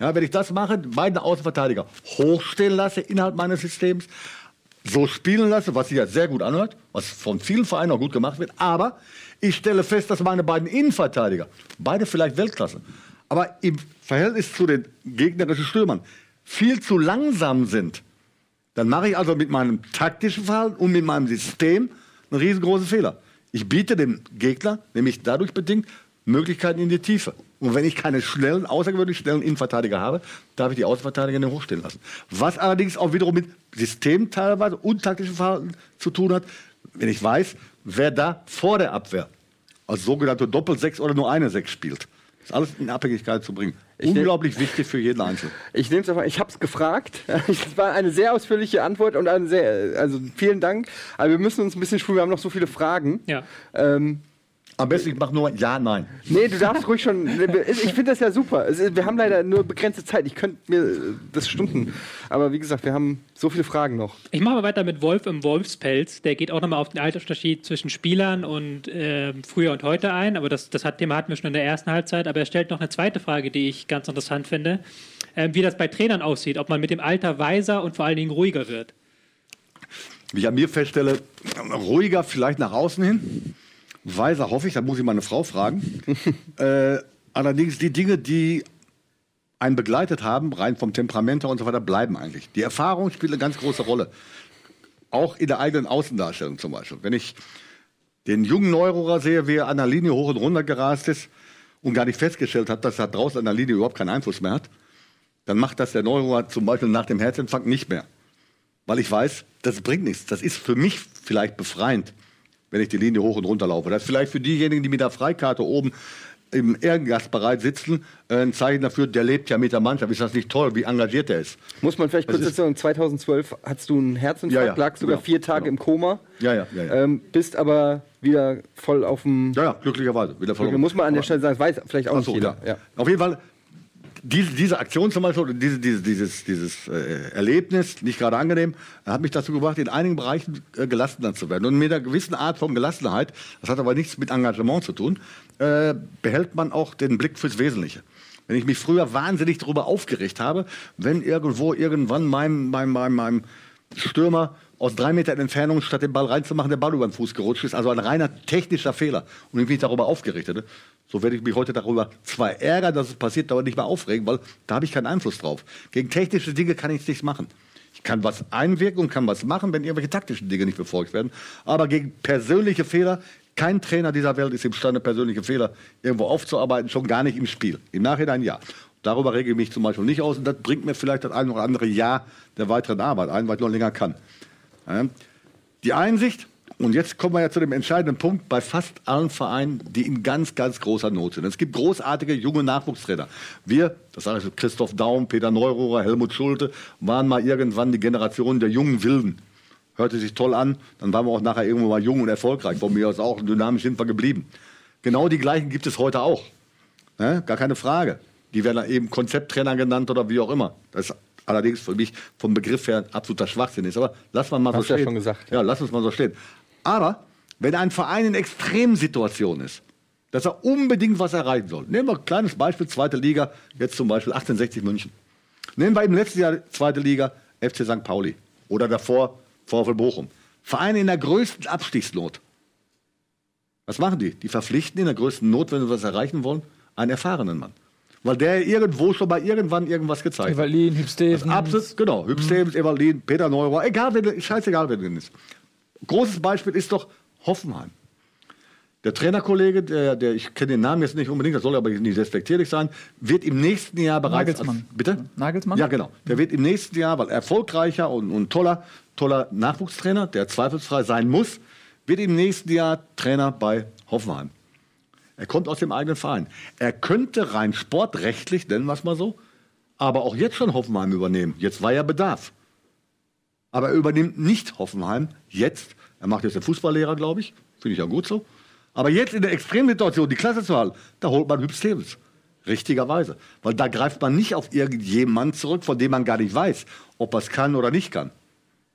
ja, wenn ich das mache, beide Außenverteidiger hochstehen lasse innerhalb meines Systems, so spielen lasse, was sich ja sehr gut anhört, was von vielen Vereinen auch gut gemacht wird, aber ich stelle fest, dass meine beiden Innenverteidiger, beide vielleicht Weltklasse, aber im Verhältnis zu den gegnerischen Stürmern viel zu langsam sind, dann mache ich also mit meinem taktischen Verhalten und mit meinem System einen riesengroßen Fehler. Ich biete dem Gegner, nämlich dadurch bedingt, Möglichkeiten in die Tiefe. Und wenn ich keine schnellen, außergewöhnlich schnellen Innenverteidiger habe, darf ich die Außenverteidiger nicht hochstehen lassen. Was allerdings auch wiederum mit System teilweise und taktischem Verhalten zu tun hat, wenn ich weiß, wer da vor der Abwehr als sogenannte Doppelsechs oder nur eine Sechs spielt. Das ist alles in Abhängigkeit zu bringen. Unglaublich wichtig für jeden Einzelnen. Ich nehme es einfach, ich habe es gefragt. Es war eine sehr ausführliche Antwort und eine sehr, also vielen Dank. Aber wir müssen uns ein bisschen spulen, wir haben noch so viele Fragen. Ja. Ähm, Am besten, ich mache nur Ja, Nein. nee, du darfst ruhig schon. Ich finde das ja super. Wir haben leider nur begrenzte Zeit. Ich könnte mir äh, das Stunden. Aber wie gesagt, wir haben so viele Fragen noch. Ich mache mal weiter mit Wolf im Wolfspelz. Der geht auch nochmal auf den Altersunterschied zwischen Spielern und ähm, früher und heute ein. Aber das, das hat, Thema hatten wir schon in der ersten Halbzeit. Aber er stellt noch eine zweite Frage, die ich ganz interessant finde. Ähm, wie das bei Trainern aussieht. Ob man mit dem Alter weiser und vor allen Dingen ruhiger wird. Wie ich an mir feststelle, ruhiger vielleicht nach außen hin. Weiser hoffe ich, da muss ich meine Frau fragen. äh, allerdings die Dinge, die einen begleitet haben, rein vom Temperament her und so weiter, bleiben eigentlich. Die Erfahrung spielt eine ganz große Rolle. Auch in der eigenen Außendarstellung zum Beispiel. Wenn ich den jungen Neurohrer sehe, wie er an der Linie hoch und runter gerast ist und gar nicht festgestellt hat, dass er draußen an der Linie überhaupt keinen Einfluss mehr hat, dann macht das der Neurohrer zum Beispiel nach dem Herzinfarkt nicht mehr weil ich weiß, das bringt nichts. Das ist für mich vielleicht befreiend, wenn ich die Linie hoch und runter laufe. Das ist vielleicht für diejenigen, die mit der Freikarte oben im Ehrengastbereich sitzen, äh, ein Zeichen dafür, der lebt ja mit der Mannschaft. Ist das nicht toll, wie engagiert er ist? Muss man vielleicht kurz sagen, 2012 hattest du einen Herzinfarkt, Ja, ja, lag sogar genau, vier Tage genau. im Koma, Ja, ja, ja. ja. ähm, bist aber wieder voll auf dem. ja, ja glücklicherweise. Wieder verloren. muss man an der Stelle sagen, das weiß vielleicht auch Ach nicht so, jeder. ja. Ja. Auf jeden Fall, diese, diese Aktion zum Beispiel, oder diese, diese, dieses, dieses äh, Erlebnis, nicht gerade angenehm, hat mich dazu gebracht, in einigen Bereichen äh, gelassener zu werden. Und mit einer gewissen Art von Gelassenheit, das hat aber nichts mit Engagement zu tun, äh, behält man auch den Blick fürs Wesentliche. Wenn ich mich früher wahnsinnig darüber aufgeregt habe, wenn irgendwo irgendwann meinem, meinem, meinem, meinem Stürmer aus drei Metern Entfernung, statt den Ball reinzumachen, der Ball über den Fuß gerutscht ist. Also ein reiner technischer Fehler. Und ich mich darüber aufgeregt hätte. So werde ich mich heute darüber zwar ärgern, dass es passiert, aber nicht mehr aufregen, weil da habe ich keinen Einfluss drauf. Gegen technische Dinge kann ich nichts machen. Ich kann was einwirken und kann was machen, wenn irgendwelche taktischen Dinge nicht befolgt werden. Aber gegen persönliche Fehler, kein Trainer dieser Welt ist imstande, persönliche Fehler irgendwo aufzuarbeiten, schon gar nicht im Spiel. Im Nachhinein ja. Darüber rege ich mich zum Beispiel nicht aus und das bringt mir vielleicht das ein oder andere Jahr der weiteren Arbeit ein, weil ich noch länger kann. Die Einsicht Und jetzt kommen wir ja zu dem entscheidenden Punkt bei fast allen Vereinen, die in ganz, ganz großer Not sind. Es gibt großartige junge Nachwuchstrainer. Wir, das sage ich Christoph Daum, Peter Neururer, Helmut Schulte, waren mal irgendwann die Generation der jungen Wilden. Hörte sich toll an, dann waren wir auch nachher irgendwo mal jung und erfolgreich. Von mir aus auch dynamisch sind wir geblieben. Genau die gleichen gibt es heute auch. Ne? Gar keine Frage. Die werden eben Konzepttrainer genannt oder wie auch immer. Das ist allerdings für mich vom Begriff her absoluter Schwachsinn ist. Aber lass mal mal Hast so du ja stehen. schon gesagt, Ja, lass uns mal so stehen. Aber wenn ein Verein in Extremsituation ist, dass er unbedingt was erreichen soll. Nehmen wir ein kleines Beispiel, zweite Liga, jetzt zum Beispiel 1860 München. Nehmen wir im letzten Jahr zweite Liga FC St. Pauli oder davor VfL Bochum. Vereine in der größten Abstiegsnot. Was machen die? Die verpflichten in der größten Not, wenn sie was erreichen wollen, einen erfahrenen Mann. Weil der irgendwo schon mal irgendwann irgendwas gezeigt hat. Evalin, Hüb Stevens. Absolut, genau. Hüb Stevens, Evalin, Peter Neurohr, egal, wer, scheißegal, wer drin ist. Großes Beispiel ist doch Hoffenheim. Der Trainerkollege, der, der ich kenne den Namen jetzt nicht unbedingt, das soll aber nicht respektierlich sein, wird im nächsten Jahr bereits. Nagelsmann. Als, bitte? Nagelsmann? Ja, genau. Der wird im nächsten Jahr, weil erfolgreicher und, und toller, toller Nachwuchstrainer, der zweifelsfrei sein muss, wird im nächsten Jahr Trainer bei Hoffenheim. Er kommt aus dem eigenen Verein. Er könnte rein sportrechtlich, nennen wir es mal so, aber auch jetzt schon Hoffenheim übernehmen. Jetzt war ja Bedarf. Aber er übernimmt nicht Hoffenheim jetzt. Er macht jetzt den Fußballlehrer, glaube ich. Finde ich ja gut so. Aber jetzt in der Extremsituation, die Klasse zu halten, da holt man Hüb Stevens. Richtigerweise. Weil da greift man nicht auf irgendjemanden zurück, von dem man gar nicht weiß, ob er es kann oder nicht kann.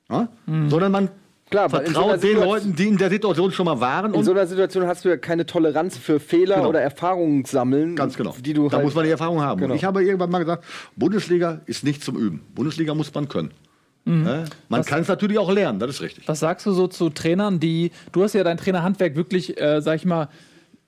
Ja? Sondern man Klar, so vertraut einer den Situation- Leuten, die in der Situation schon mal waren. In so einer Situation hast du ja keine Toleranz für Fehler Genau. oder Erfahrungen sammeln. Ganz genau. Die du da halt muss man die Erfahrung haben. Genau. Und ich habe irgendwann mal gesagt, Bundesliga ist nicht zum Üben. Bundesliga muss man können. Ja? Man kann es natürlich auch lernen, das ist richtig. Was sagst du so zu Trainern, die, du hast ja dein Trainerhandwerk wirklich, äh, sag ich mal,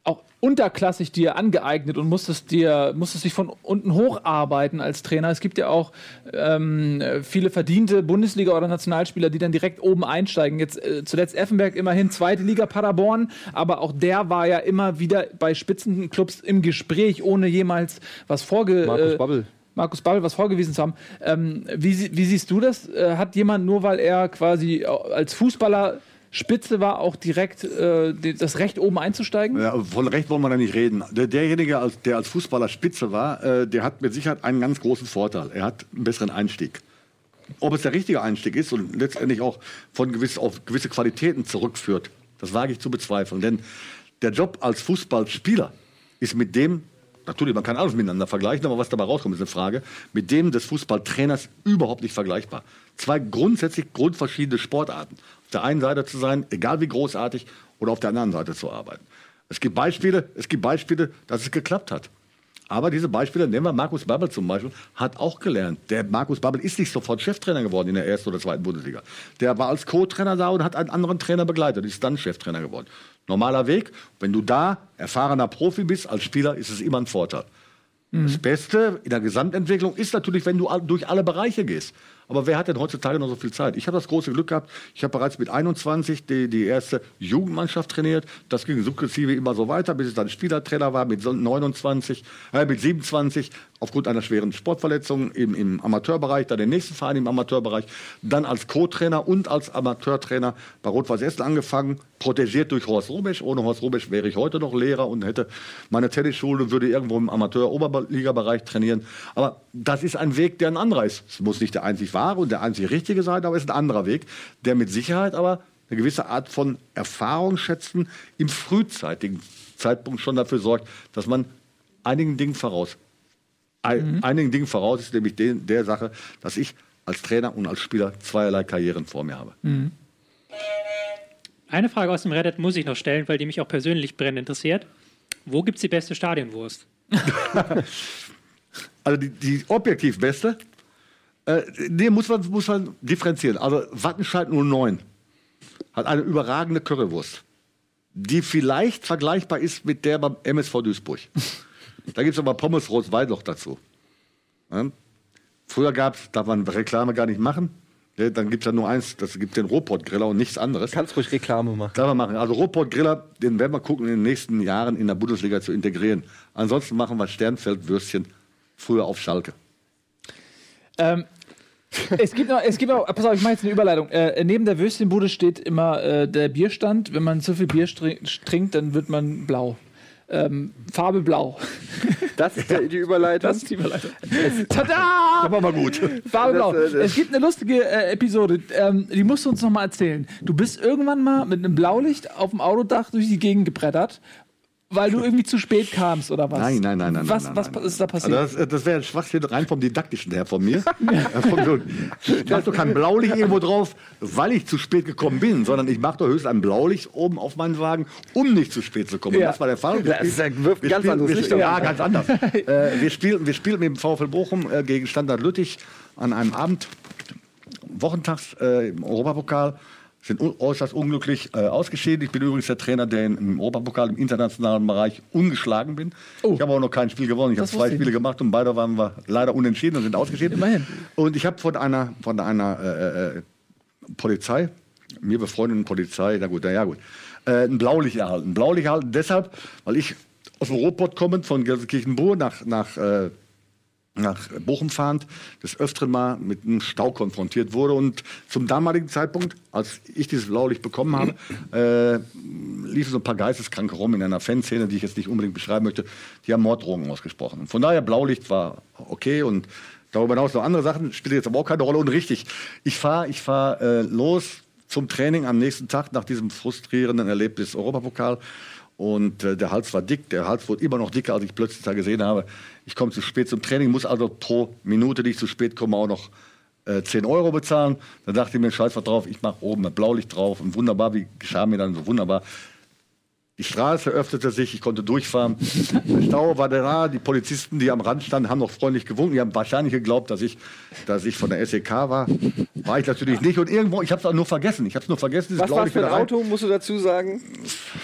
auch unterklassig dir angeeignet und musstest dir, musstest dich von unten hocharbeiten als Trainer. Es gibt ja auch ähm, viele verdiente Bundesliga- oder Nationalspieler, die dann direkt oben einsteigen. Jetzt äh, zuletzt Effenberg immerhin zweite Liga Paderborn, aber auch der war ja immer wieder bei Spitzenclubs im Gespräch, ohne jemals was vorge Markus äh, Babbel. Markus Babbel was vorgewiesen zu haben. Ähm, wie, wie siehst du das? Äh, hat jemand nur, weil er quasi als Fußballer Spitze war, auch direkt äh, das Recht oben einzusteigen? Ja, von Recht wollen wir da nicht reden. Der, derjenige, als, der als Fußballer Spitze war, äh, der hat mit Sicherheit einen ganz großen Vorteil. Er hat einen besseren Einstieg. Ob es der richtige Einstieg ist und letztendlich auch von gewiss, auf gewisse Qualitäten zurückführt, das wage ich zu bezweifeln. Denn der Job als Fußballspieler ist mit dem, natürlich, man kann alles miteinander vergleichen, aber was dabei rauskommt, ist eine Frage, mit dem des Fußballtrainers überhaupt nicht vergleichbar. Zwei grundsätzlich grundverschiedene Sportarten. Auf der einen Seite zu sein, egal wie großartig, oder auf der anderen Seite zu arbeiten. Es gibt Beispiele, es gibt Beispiele, dass es geklappt hat. Aber diese Beispiele, nehmen wir Markus Babbel zum Beispiel, hat auch gelernt. Der Markus Babbel ist nicht sofort Cheftrainer geworden in der ersten oder zweiten Bundesliga. Der war als Co-Trainer da und hat einen anderen Trainer begleitet, ist dann Cheftrainer geworden. Normaler Weg, wenn du da erfahrener Profi bist als Spieler, ist es immer ein Vorteil. Das Beste in der Gesamtentwicklung ist natürlich, wenn du durch alle Bereiche gehst. Aber wer hat denn heutzutage noch so viel Zeit? Ich habe das große Glück gehabt, ich habe bereits mit 21 die, die erste Jugendmannschaft trainiert. Das ging sukzessive immer so weiter, bis ich dann Spielertrainer war mit so 29, äh, mit 27, aufgrund einer schweren Sportverletzung im, im Amateurbereich, dann den nächsten Verein im Amateurbereich, dann als Co-Trainer und als Amateurtrainer bei Rot-Weiß Essen angefangen, protegiert durch Horst Rubesch. Ohne Horst Rubesch wäre ich heute noch Lehrer und hätte meine Tennisschule und würde irgendwo im Amateur-Oberliga-Bereich trainieren. Aber das ist ein Weg, der ein anderer ist. Es muss nicht der einzig wahre und der einzig richtige sein, aber es ist ein anderer Weg, der mit Sicherheit aber eine gewisse Art von Erfahrungsschätzen im frühzeitigen Zeitpunkt schon dafür sorgt, dass man einigen Dingen voraus ein, einigen Dingen voraus ist, nämlich den, der Sache, dass ich als Trainer und als Spieler zweierlei Karrieren vor mir habe. Eine Frage aus dem Reddit muss ich noch stellen, weil die mich auch persönlich brennend interessiert. Wo gibt es die beste Stadionwurst? Also die, die objektiv beste, äh, nee, muss man, muss man differenzieren. Also Wattenscheid 09 hat eine überragende Currywurst, die vielleicht vergleichbar ist mit der beim MSV Duisburg. da gibt es aber Pommes Rot-Wein noch dazu. Ja? Früher gab es, darf man Reklame gar nicht machen, ne, dann gibt es ja nur eins, das gibt den Robot-Griller und nichts anderes. Kannst ruhig Reklame machen. Darf man machen. Also Robot-Griller, den werden wir gucken, in den nächsten Jahren in der Bundesliga zu integrieren. Ansonsten machen wir Sternfeldwürstchen früher auf Schalke. Ähm, Es gibt noch, es gibt noch, pass auf, ich mache jetzt eine Überleitung. Äh, neben der Würstchenbude steht immer äh, der Bierstand. Wenn man zu viel Bier trinkt, dann wird man blau. Ähm, Farbe blau. Das ist die Überleitung. Das ist die Überleitung. Tada! Aber mal gut. Farbe blau. Das, äh, das- Es gibt eine lustige äh, Episode, ähm, die musst du uns noch mal erzählen. Du bist irgendwann mal mit einem Blaulicht auf dem Autodach durch die Gegend gebrettert, weil du irgendwie zu spät kamst oder was? Nein, nein, nein, nein. Was, nein, was nein, ist da passiert? Also das, das wäre ein Schwachsinn rein vom Didaktischen her von mir. Äh, ich mach doch kein Blaulicht irgendwo drauf, weil ich zu spät gekommen bin, sondern ich mache doch höchstens ein Blaulicht oben auf meinen Wagen, um nicht zu spät zu kommen. Ja. das war der Fall. Das ist ein- wir ganz spielten- anderes wir, Licht. Ja, ganz anders. äh, wir, spielten, wir spielten mit dem VfL Bochum äh, gegen Standard Lüttich an einem Abend, wochentags äh, im Europapokal. Sind äußerst unglücklich äh, ausgeschieden. Ich bin übrigens der Trainer, der im Europapokal im internationalen Bereich ungeschlagen bin. Oh. Ich habe auch noch kein Spiel gewonnen. Ich habe zwei Spiele gemacht und beide waren wir leider unentschieden und sind ausgeschieden. Immerhin. Und ich habe von einer, von einer äh, äh, Polizei, mir befreundeten Polizei, na gut, na ja gut, äh, ein Blaulicht erhalten. Ein Blaulicht erhalten deshalb, weil ich aus dem Ruhrpott kommend von Gelsenkirchen-Bur nach, nach, äh, nach Bochum fahrend des Öfteren mal mit einem Stau konfrontiert wurde. Und zum damaligen Zeitpunkt, als ich dieses Blaulicht bekommen habe, äh, liefen so ein paar Geisteskranke rum in einer Fanszene, die ich jetzt nicht unbedingt beschreiben möchte. Die haben Morddrohungen ausgesprochen. Und von daher, Blaulicht war okay und darüber hinaus noch andere Sachen, spielt jetzt aber auch keine Rolle. Und richtig, ich fahre ich fahr, äh, los zum Training am nächsten Tag nach diesem frustrierenden Erlebnis Europapokal. Und äh, der Hals war dick, der Hals wurde immer noch dicker, als ich plötzlich da gesehen habe. Ich komme zu spät zum Training, muss also pro Minute, die ich zu spät komme, auch noch äh, 10 Euro bezahlen. Da dachte ich mir, scheiß was drauf, ich mache oben ein Blaulicht drauf. Und wunderbar, wie geschah mir dann so wunderbar. Die Straße öffnete sich, ich konnte durchfahren. Der Stau war da, die Polizisten, die am Rand standen, haben noch freundlich gewunken. Die haben wahrscheinlich geglaubt, dass ich, dass ich von der SEK war. War ich natürlich nicht. Und irgendwo, ich habe es auch nur vergessen. Ich habe es nur vergessen. Was war für ein wieder rein. Auto, musst du dazu sagen?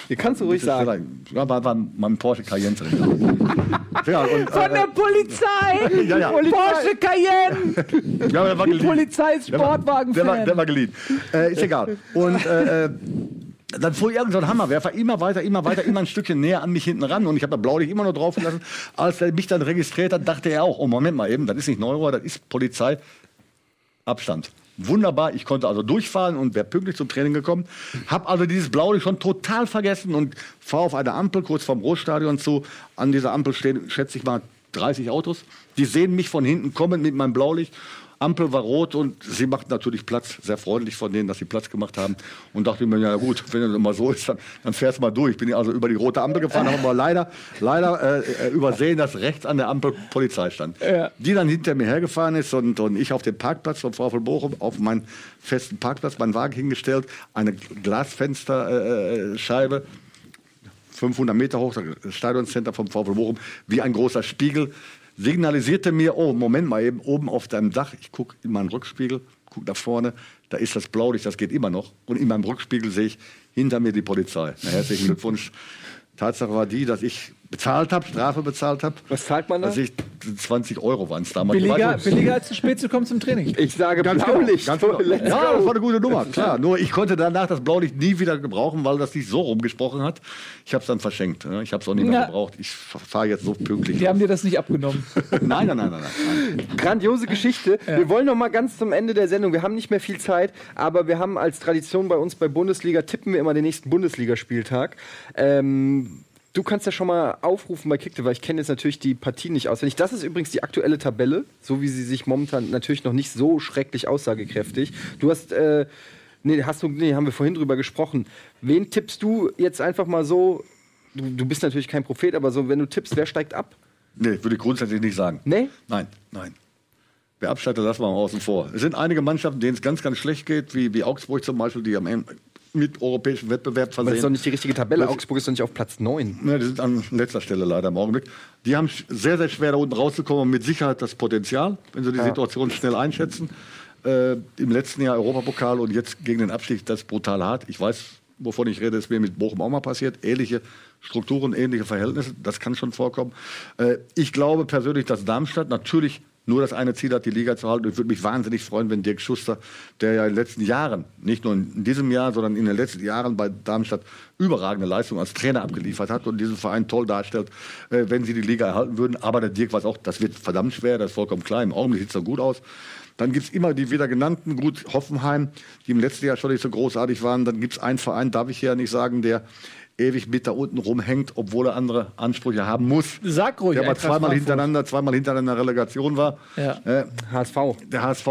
Ihr kannst du ruhig sagen. Ja, war, war mein Porsche Cayenne drin. ja, und, Von äh, der Polizei! Ja, ja. Porsche Cayenne! ja, der war Die geliehen. Polizei ist Der war, Sportwagen-Fan. der war, der war geliehen. Äh, ist egal. Und äh, äh, dann fuhr irgend so Hammerwerfer immer weiter, immer weiter, immer ein Stückchen näher an mich hinten ran. Und ich habe das Blaulicht immer noch drauf gelassen. Als er mich dann registriert hat, dachte er auch, oh Moment mal eben, das ist nicht Neuro, das ist Polizei. Abstand. Wunderbar, ich konnte also durchfahren und wäre pünktlich zum Training gekommen. Hab also dieses Blaulicht schon total vergessen und fahre auf eine Ampel kurz vorm Großstadion zu. An dieser Ampel stehen, schätze ich mal, 30 Autos. Die sehen mich von hinten kommen mit meinem Blaulicht. Ampel war rot und sie macht natürlich Platz. Sehr freundlich von denen, dass sie Platz gemacht haben. Und dachte mir, ja gut, wenn das immer so ist, dann, dann fährst du mal durch. Bin ich also über die rote Ampel gefahren, habe aber leider, leider äh, übersehen, dass rechts an der Ampel Polizei stand. Ja. Die dann hinter mir hergefahren ist und, und ich auf den Parkplatz vom VfL Bochum, auf meinen festen Parkplatz, meinen Wagen hingestellt, eine Glasfensterscheibe. Äh, Scheibe, 500 Meter hoch, das Stadioncenter vom VfL Bochum, wie ein großer Spiegel, signalisierte mir, oh, Moment mal eben, oben auf deinem Dach, ich gucke in meinen Rückspiegel, gucke nach vorne, da ist das Blaulicht, das geht immer noch. Und in meinem Rückspiegel sehe ich hinter mir die Polizei. Na, herzlichen Glückwunsch. Tatsache war die, dass ich bezahlt habe, Strafe bezahlt habe. Was zahlt man da? Dass ich 20 Euro waren es damals. Billiger, billiger als zu spät zu kommen zum Training. Ich sage Ganz genau, Blaulicht. ganz genau. Let's Ja, das war eine gute Nummer, klar. Nur ich konnte danach das Blaulicht nie wieder gebrauchen, weil das sich so rumgesprochen hat. Ich habe es dann verschenkt. ne? Ich habe es auch nicht mehr Ja. gebraucht. Ich fahre jetzt so pünktlich. Die haben dir das nicht abgenommen. nein, nein, nein, nein, nein. Grandiose Geschichte. Wir wollen noch mal ganz zum Ende der Sendung. Wir haben nicht mehr viel Zeit, aber wir haben als Tradition bei uns bei Bundesliga tippen wir immer den nächsten Bundesligaspieltag. Ähm, du kannst ja schon mal aufrufen bei Kickte, weil ich kenne jetzt natürlich die Partien nicht auswendig. Das ist übrigens die aktuelle Tabelle, so wie sie sich momentan natürlich noch nicht so schrecklich aussagekräftig. Du hast äh, Nee, hast du, nee, haben wir vorhin drüber gesprochen. Wen tippst du jetzt einfach mal so? Du, du bist natürlich kein Prophet, aber so, wenn du tippst, wer steigt ab? Nee, würde ich grundsätzlich nicht sagen. Nee? Nein, nein. Wer absteigt, lassen wir mal außen vor. Es sind einige Mannschaften, denen es ganz, ganz schlecht geht, wie, wie Augsburg zum Beispiel, die am Ende mit europäischem Wettbewerb Aber das ist doch versehen. nicht die richtige Tabelle. Das- Augsburg ist doch nicht auf Platz 9. Ja, die sind an letzter Stelle leider im Augenblick. Die haben sehr, sehr schwer da unten rauszukommen und mit Sicherheit das Potenzial, wenn sie die Situation schnell einschätzen. Äh, Im letzten Jahr Europapokal und jetzt gegen den Abstieg, das ist brutal hart. Ich weiß, wovon ich rede, ist mir mit Bochum auch mal passiert. Ähnliche Strukturen, ähnliche Verhältnisse, das kann schon vorkommen. Äh, ich glaube persönlich, dass Darmstadt natürlich nur das eine Ziel hat, die Liga zu halten. Ich würde mich wahnsinnig freuen, wenn Dirk Schuster, der ja in den letzten Jahren, nicht nur in diesem Jahr, sondern in den letzten Jahren bei Darmstadt überragende Leistung als Trainer abgeliefert hat und diesen Verein toll darstellt, äh, wenn sie die Liga erhalten würden. Aber der Dirk weiß auch, das wird verdammt schwer, das ist vollkommen klar. Im Augenblick sieht es gut aus. Dann gibt es immer die wieder genannten, gut, Hoffenheim, die im letzten Jahr schon nicht so großartig waren. Dann gibt es einen Verein, darf ich ja nicht sagen, der ewig mit da unten rumhängt, obwohl er andere Ansprüche haben muss. Sag ruhig. Der aber Eintracht zweimal Frankfurt. hintereinander, zweimal hintereinander Relegation war. Ja. Äh, HSV. der HSV,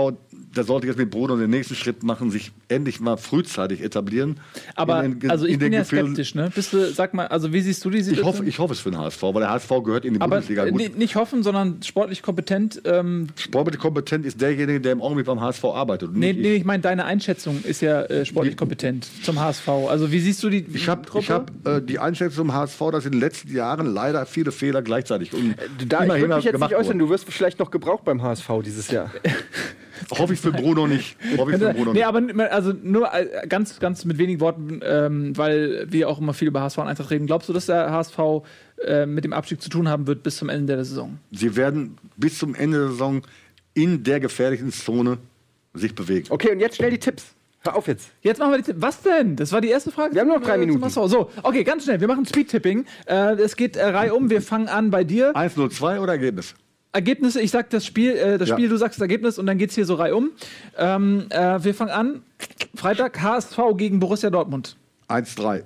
der sollte jetzt mit Bruno den nächsten Schritt machen, sich endlich mal frühzeitig etablieren. Aber In den- also ich in bin ja Gefilden- skeptisch, ne? Bist du, sag mal, also wie siehst du die Ich Situation? hoffe, ich hoffe es für den HSV, weil der HSV gehört in die aber Bundesliga. äh, Gut, ni- nicht hoffen, sondern sportlich kompetent. Ähm, Sportlich kompetent ist derjenige, der im Augenblick beim HSV arbeitet. nee, nicht nee, ich meine, deine Einschätzung ist ja äh, sportlich kompetent zum HSV. Also wie siehst du die Ich habe ich hab, äh, die Einschätzung zum HSV, dass in den letzten Jahren leider viele Fehler gleichzeitig und Da, ich mich jetzt gemacht nicht äußern, wurden. du wirst vielleicht noch gebraucht beim HSV dieses Jahr. Hoffe ich für Bruno nicht. Hoffe ich für Bruno Nee, nicht. aber also nur äh, ganz, ganz mit wenigen Worten, ähm, weil wir auch immer viel über HSV und Eintracht reden. Glaubst du, dass der HSV äh, mit dem Abstieg zu tun haben wird bis zum Ende der Saison? Sie werden bis zum Ende der Saison in der gefährlichen Zone sich bewegen. Okay, und jetzt schnell die Tipps. Hör auf jetzt. Jetzt machen wir die Tipps. Was denn? Das war die erste Frage. Wir haben noch drei äh, Minuten. So, okay, ganz schnell. Wir machen Speed-Tipping. Äh, es geht äh, reihum. Wir fangen an bei dir. 1-0-2 oder Ergebnis? Ergebnisse, ich sag das Spiel, äh, das Ja. Spiel, du sagst das Ergebnis und dann geht's hier so reihum. Ähm, äh, wir fangen an. Freitag HSV gegen Borussia Dortmund. 1-3.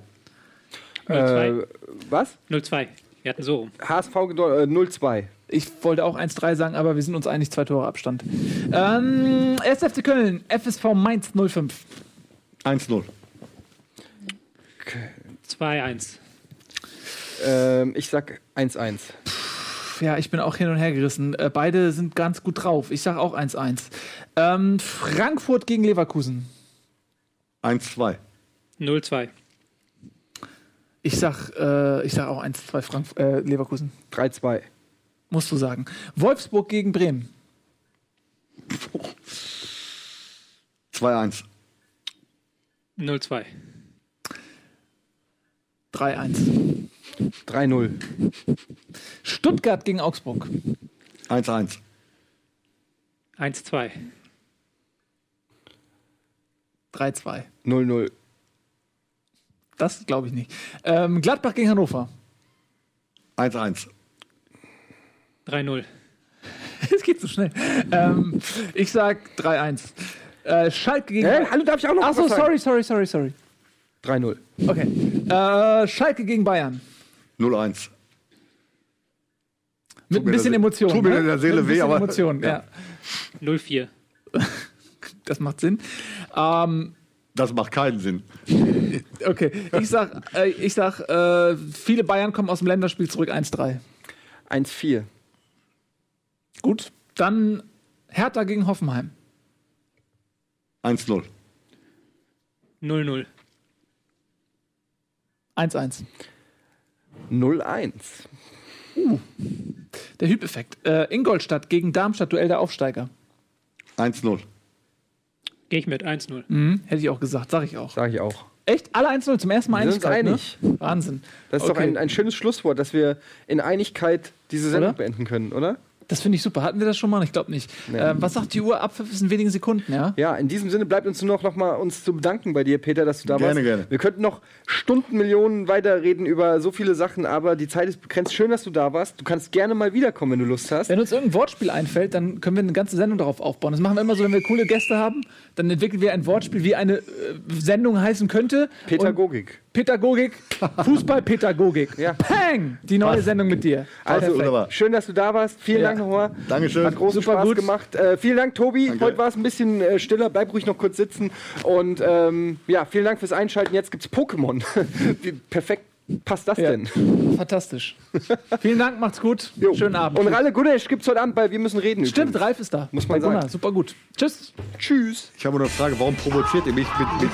0-2. Äh, was? 0-2. Wir hatten so. HSV äh, 0-2. Ich wollte auch 1-3 sagen, aber wir sind uns einig, zwei Tore Abstand. Ähm, 1. FC Köln, FSV Mainz 05. 1-0. 2-1. Ähm, ich sag 1-1. Ja, ich bin auch hin und her gerissen. Äh, beide sind ganz gut drauf. Ich sag auch 1-1. Ähm, Frankfurt gegen Leverkusen. 1-2. 0-2. Ich sag, äh, ich sag auch 1-2 Frank äh, Leverkusen. 3-2. Musst du sagen. Wolfsburg gegen Bremen. 2-1. 0-2. 3-1. 3-0. Stuttgart gegen Augsburg. 1-1. 1-2. 3-2. 0-0. Das glaube ich nicht. Ähm, Gladbach gegen Hannover. 1-1. 3-0. Es geht so schnell. Ähm, ich sag 3-1. Äh, Schalke gegen. Hä? Hallo, darf ich auch noch Achso, sorry, sorry, sorry, sorry. 3-0. Okay. Äh, Schalke gegen Bayern. 0-1. Mit ein bisschen Emotion. tut mir ne? in der Seele Mit ein weh, bisschen aber- Emotion, ja. 0-4. Das macht Sinn. Ähm, Das macht keinen Sinn. okay. Ich sag, äh, ich sag äh, viele Bayern kommen aus dem Länderspiel zurück 1-3. 1-4. Gut. Dann Hertha gegen Hoffenheim. 1-0. 0-0. 1-1. 0-1. Der Hüb-Effekt. Äh, Ingolstadt gegen Darmstadt, Duell der Aufsteiger. 1-0. Gehe ich mit 1-0. Mhm, hätte ich auch gesagt, sag ich auch. Sag ich auch. Echt? Alle 1-0 zum ersten Mal Wir Einigkeit, einig. Ne? Wahnsinn. Das ist doch Okay. ein, ein schönes Schlusswort, dass wir in Einigkeit diese Sendung Oder? beenden können, oder? Das finde ich super. Hatten wir das schon mal? Ich glaube nicht. Ähm, was sagt die Uhr? Abpfiff ist in wenigen Sekunden, ja? Ja, in diesem Sinne bleibt uns nur noch, noch mal uns zu bedanken bei dir, Peter, dass du da Gerne, warst. gerne. Wir könnten noch Stunden, Millionen weiterreden über so viele Sachen, aber die Zeit ist begrenzt. Schön, dass du da warst. Du kannst gerne mal wiederkommen, wenn du Lust hast. Wenn uns irgendein Wortspiel einfällt, dann können wir eine ganze Sendung darauf aufbauen. Das machen wir immer so, wenn wir coole Gäste haben, dann entwickeln wir ein Wortspiel, wie eine äh, Sendung heißen könnte. Und Pädagogik. Pädagogik, Fußballpädagogik. Ja. Pang! Die neue Sendung mit dir. Also, wunderbar. schön, dass du da warst. Vielen Ja. Dank nochmal. Dankeschön. Hat großen Super Spaß gut. gemacht. Äh, vielen Dank, Tobi. Danke. Heute war es ein bisschen äh, stiller. Bleib ruhig noch kurz sitzen. Und ähm, ja, vielen Dank fürs Einschalten. Jetzt gibt's Pokémon. Wie perfekt passt das Ja. denn? Fantastisch. Vielen Dank, macht's gut. Jo. Schönen Abend. Und Ralle Gunesch gibt's heute Abend bei Wir müssen reden. Stimmt, übrigens. Ralf ist da. Muss man Bei Gunnar. sagen. Super gut. Tschüss. Tschüss. Ich habe noch eine Frage, warum provoziert ihr mich mit, mit